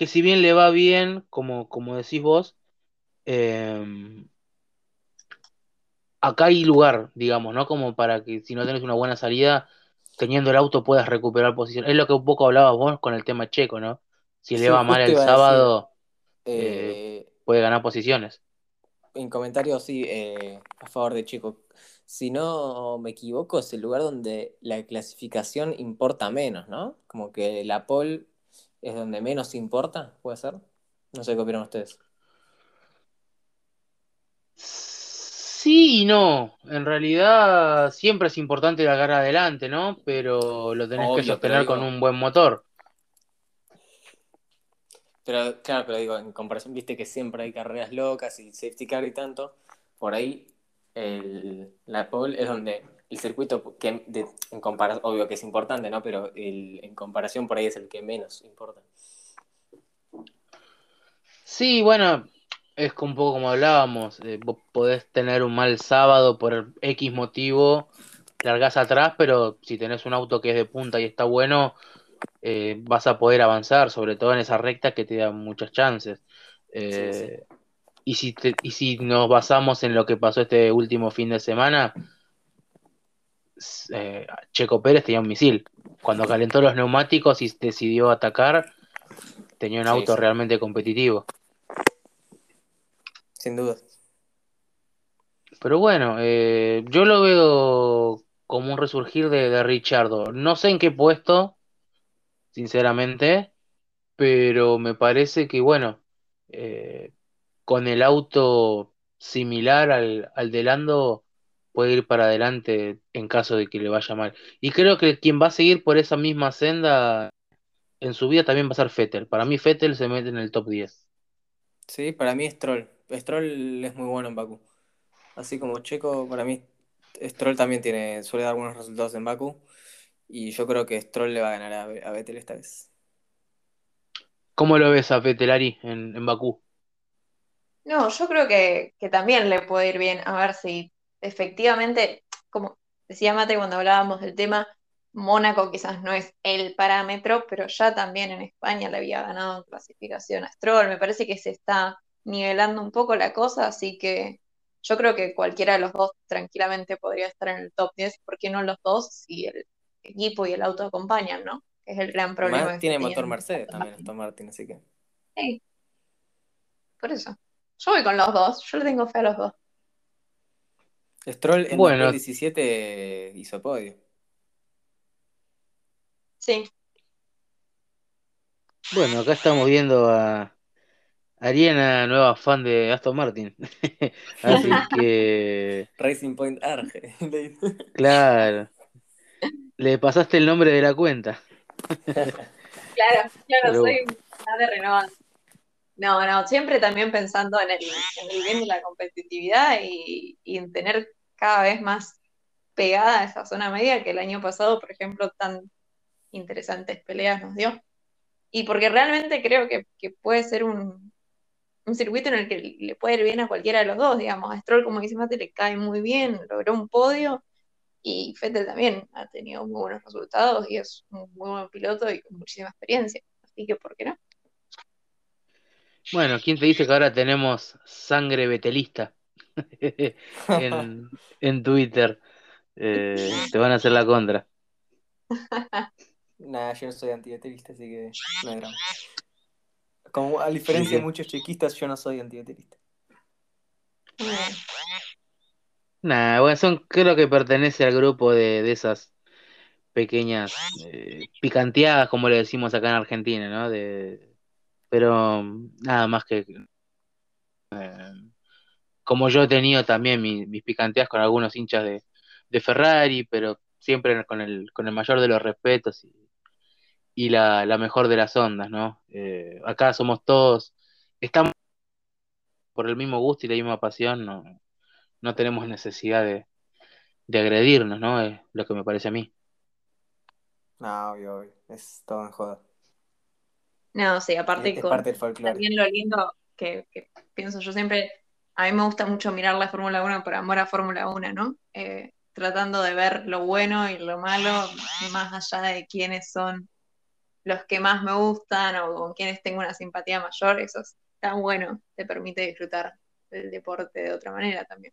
que si bien le va bien, como, como decís vos, eh, acá hay lugar, digamos, ¿no? Como para que si no tenés una buena salida, teniendo el auto puedas recuperar posición. Es lo que un poco hablabas vos con el tema checo, ¿no? Si le va mal el decir, sábado, eh, puede ganar posiciones. en comentarios, sí, eh, a favor de Chico. Si no me equivoco, es el lugar donde la clasificación importa menos, ¿no? Como que la pole es donde menos importa, ¿puede ser? No sé qué opinan ustedes. Sí y no. En realidad siempre es importante largar adelante, ¿no? Pero lo tenés que sostener con un buen motor. Pero claro, pero digo, en comparación, viste que siempre hay carreras locas y safety car y tanto, por ahí el, la pole es donde el circuito que de- en comparación, obvio que es importante, ¿no? Pero el, en comparación por ahí es el que menos importa. Sí, bueno, es un poco como hablábamos. eh, vos podés tener un mal sábado por X motivo, largás atrás, pero si tenés un auto que es de punta y está bueno, eh, vas a poder avanzar, sobre todo en esa recta que te da muchas chances. Eh, y si te- y si nos basamos en lo que pasó este último fin de semana, eh, Checo Pérez tenía un misil. Cuando calentó los neumáticos y decidió atacar, tenía un Sí, auto sí. realmente competitivo. Sin duda. Pero bueno, eh, yo lo veo como un resurgir de, de Richardo. No sé en qué puesto, sinceramente, pero me parece que, bueno, eh, con el auto similar al, al de Lando, puede ir para adelante en caso de que le vaya mal. Y creo que quien va a seguir por esa misma senda en su vida también va a ser Vettel. Para mí, Vettel se mete en el top 10. Sí, para mí Stroll. Stroll es muy bueno en Baku. Así como Checo, para mí Stroll también tiene, suele dar buenos resultados en Baku. Y yo creo que Stroll le va a ganar a, a Vettel esta vez. ¿Cómo lo ves a Vettel, Ari, en, en Bakú? No, yo creo que, que también le puede ir bien. A ver si efectivamente, como decía Mate cuando hablábamos del tema, Mónaco quizás no es el parámetro, pero ya también en España le había ganado en clasificación a Stroll. Me parece que se está nivelando un poco la cosa, así que yo creo que cualquiera de los dos tranquilamente podría estar en el top 10. ¿Por qué no los dos si el equipo y el auto acompañan, ¿no? Que es el gran problema. Además, tiene motor Mercedes también. Aston Martin, así que. Sí, por eso. Yo voy con los dos, yo le tengo fe a los dos. Stroll en Bueno. 2017 hizo podio. Sí, Bueno, acá estamos viendo a Ariana, nueva fan de Aston Martin. Así que, Racing Point Arge. claro, le pasaste el nombre de la cuenta. claro, yo no Pero- soy nada de renovar. No, no, siempre también pensando en el, la competitividad y, en tener cada vez más pegada esa zona media que el año pasado, por ejemplo, tan interesantes peleas nos dio. Y porque realmente creo que, puede ser un, circuito en el que le puede ir bien a cualquiera de los dos, digamos. A Stroll, como dice Mate, le cae muy bien, logró un podio, y Vettel también ha tenido muy buenos resultados y es un muy buen piloto y con muchísima experiencia. Así que, ¿por qué no? Bueno, ¿quién te dice que ahora tenemos sangre betelista en, en Twitter? Eh, te van a hacer la contra. Nah, yo no soy antibetelista, así que no hay drama. Como, a diferencia de muchos chiquistas, yo no soy antibetelista. Nah, bueno, son, creo que pertenece al grupo de, de esas pequeñas eh, picanteadas, como le decimos acá en Argentina, ¿no? De, pero mm, nada más que eh, como yo he tenido también mi- mis picanteadas con algunos hinchas de, Ferrari, pero siempre con el, con el mayor de los respetos y, la, la mejor de las ondas, ¿no? Eh, acá somos todos, estamos por el mismo gusto y la misma pasión, no, no tenemos necesidad de, de agredirnos, ¿no? Es lo que me parece a mí. No, obvio, obvio. Es todo en joda. No, sí, aparte Es, es con, parte del folclore. también lo lindo que, que pienso yo siempre, a mí me gusta mucho mirar la Fórmula 1 por amor a Fórmula 1, ¿no? Eh, tratando de ver lo bueno y lo malo, más allá de quiénes son los que más me gustan o con quienes tengo una simpatía mayor, eso está bueno, te permite disfrutar del deporte de otra manera también.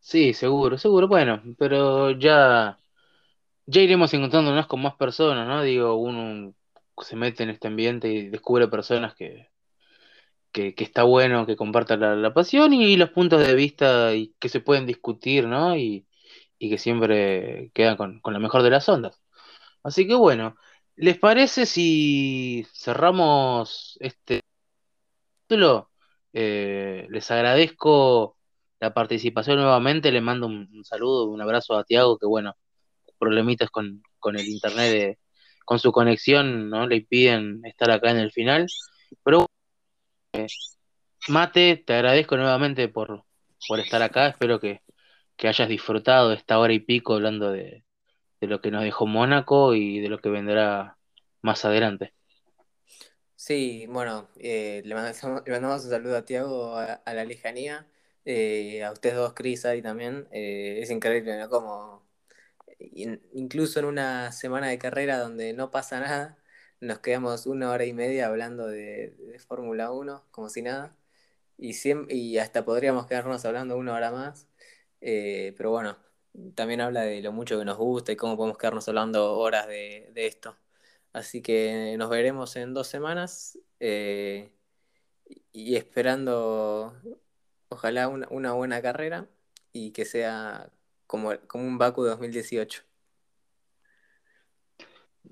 Sí, seguro, seguro. Bueno, pero ya, ya iremos encontrándonos con más personas, ¿no? Digo, uno se mete en este ambiente y descubre personas que, que, está bueno que compartan la, pasión y los puntos de vista y que se pueden discutir, ¿no? Y, y que siempre quedan con, con la mejor de las ondas. Así que bueno, ¿les parece si cerramos este título? Eh, les agradezco la participación nuevamente, le mando un, saludo, un abrazo a Tiago, que bueno, problemitas con, con el internet, con su conexión, ¿no? Le impiden estar acá en el final. Pero eh, Mate, te agradezco nuevamente por, por estar acá, espero que, que hayas disfrutado esta hora y pico hablando de, de lo que nos dejó Mónaco y de lo que vendrá más adelante. Sí, bueno, eh, le, mandamos, un saludo a Tiago a, la lejanía, eh, a ustedes dos, Cris, ahí también. Eh, es increíble, ¿no? Como incluso en una semana de carrera donde no pasa nada, nos quedamos una hora y media hablando de, Fórmula 1, como si nada, y, y hasta podríamos quedarnos hablando una hora más, pero bueno, también habla de lo mucho que nos gusta y cómo podemos quedarnos hablando horas de, esto. Así que nos veremos en dos semanas eh, y esperando, ojalá, una, buena carrera y que sea como, como un Baku 2018.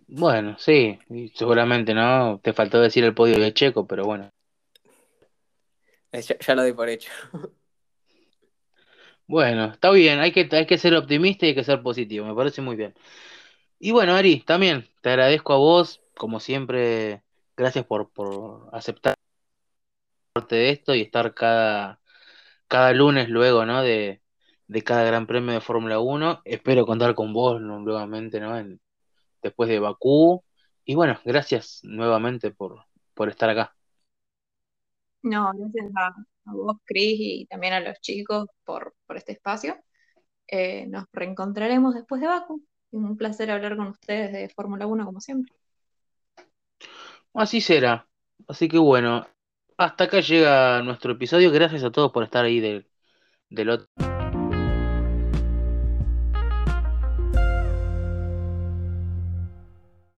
Bueno, sí, seguramente no. Te faltó decir el podio de Checo, pero bueno. Eh, ya lo di por hecho. Bueno, está bien, hay que, hay que ser optimista y hay que ser positivo, me parece muy bien. Y bueno, Ari, también te agradezco a vos, como siempre, gracias por, por aceptar parte de esto y estar cada, cada lunes luego, ¿no? De, de cada Gran Premio de Fórmula 1. Espero contar con vos nuevamente, ¿no? después de Bakú. Y bueno, gracias nuevamente por, por estar acá. No, gracias a, a vos, Cris, y también a los chicos por, este espacio. Eh, nos reencontraremos después de Baku. Un placer hablar con ustedes de Fórmula 1 como siempre. Así será. Así que bueno, hasta acá llega nuestro episodio. Gracias a todos por estar ahí del, del otro.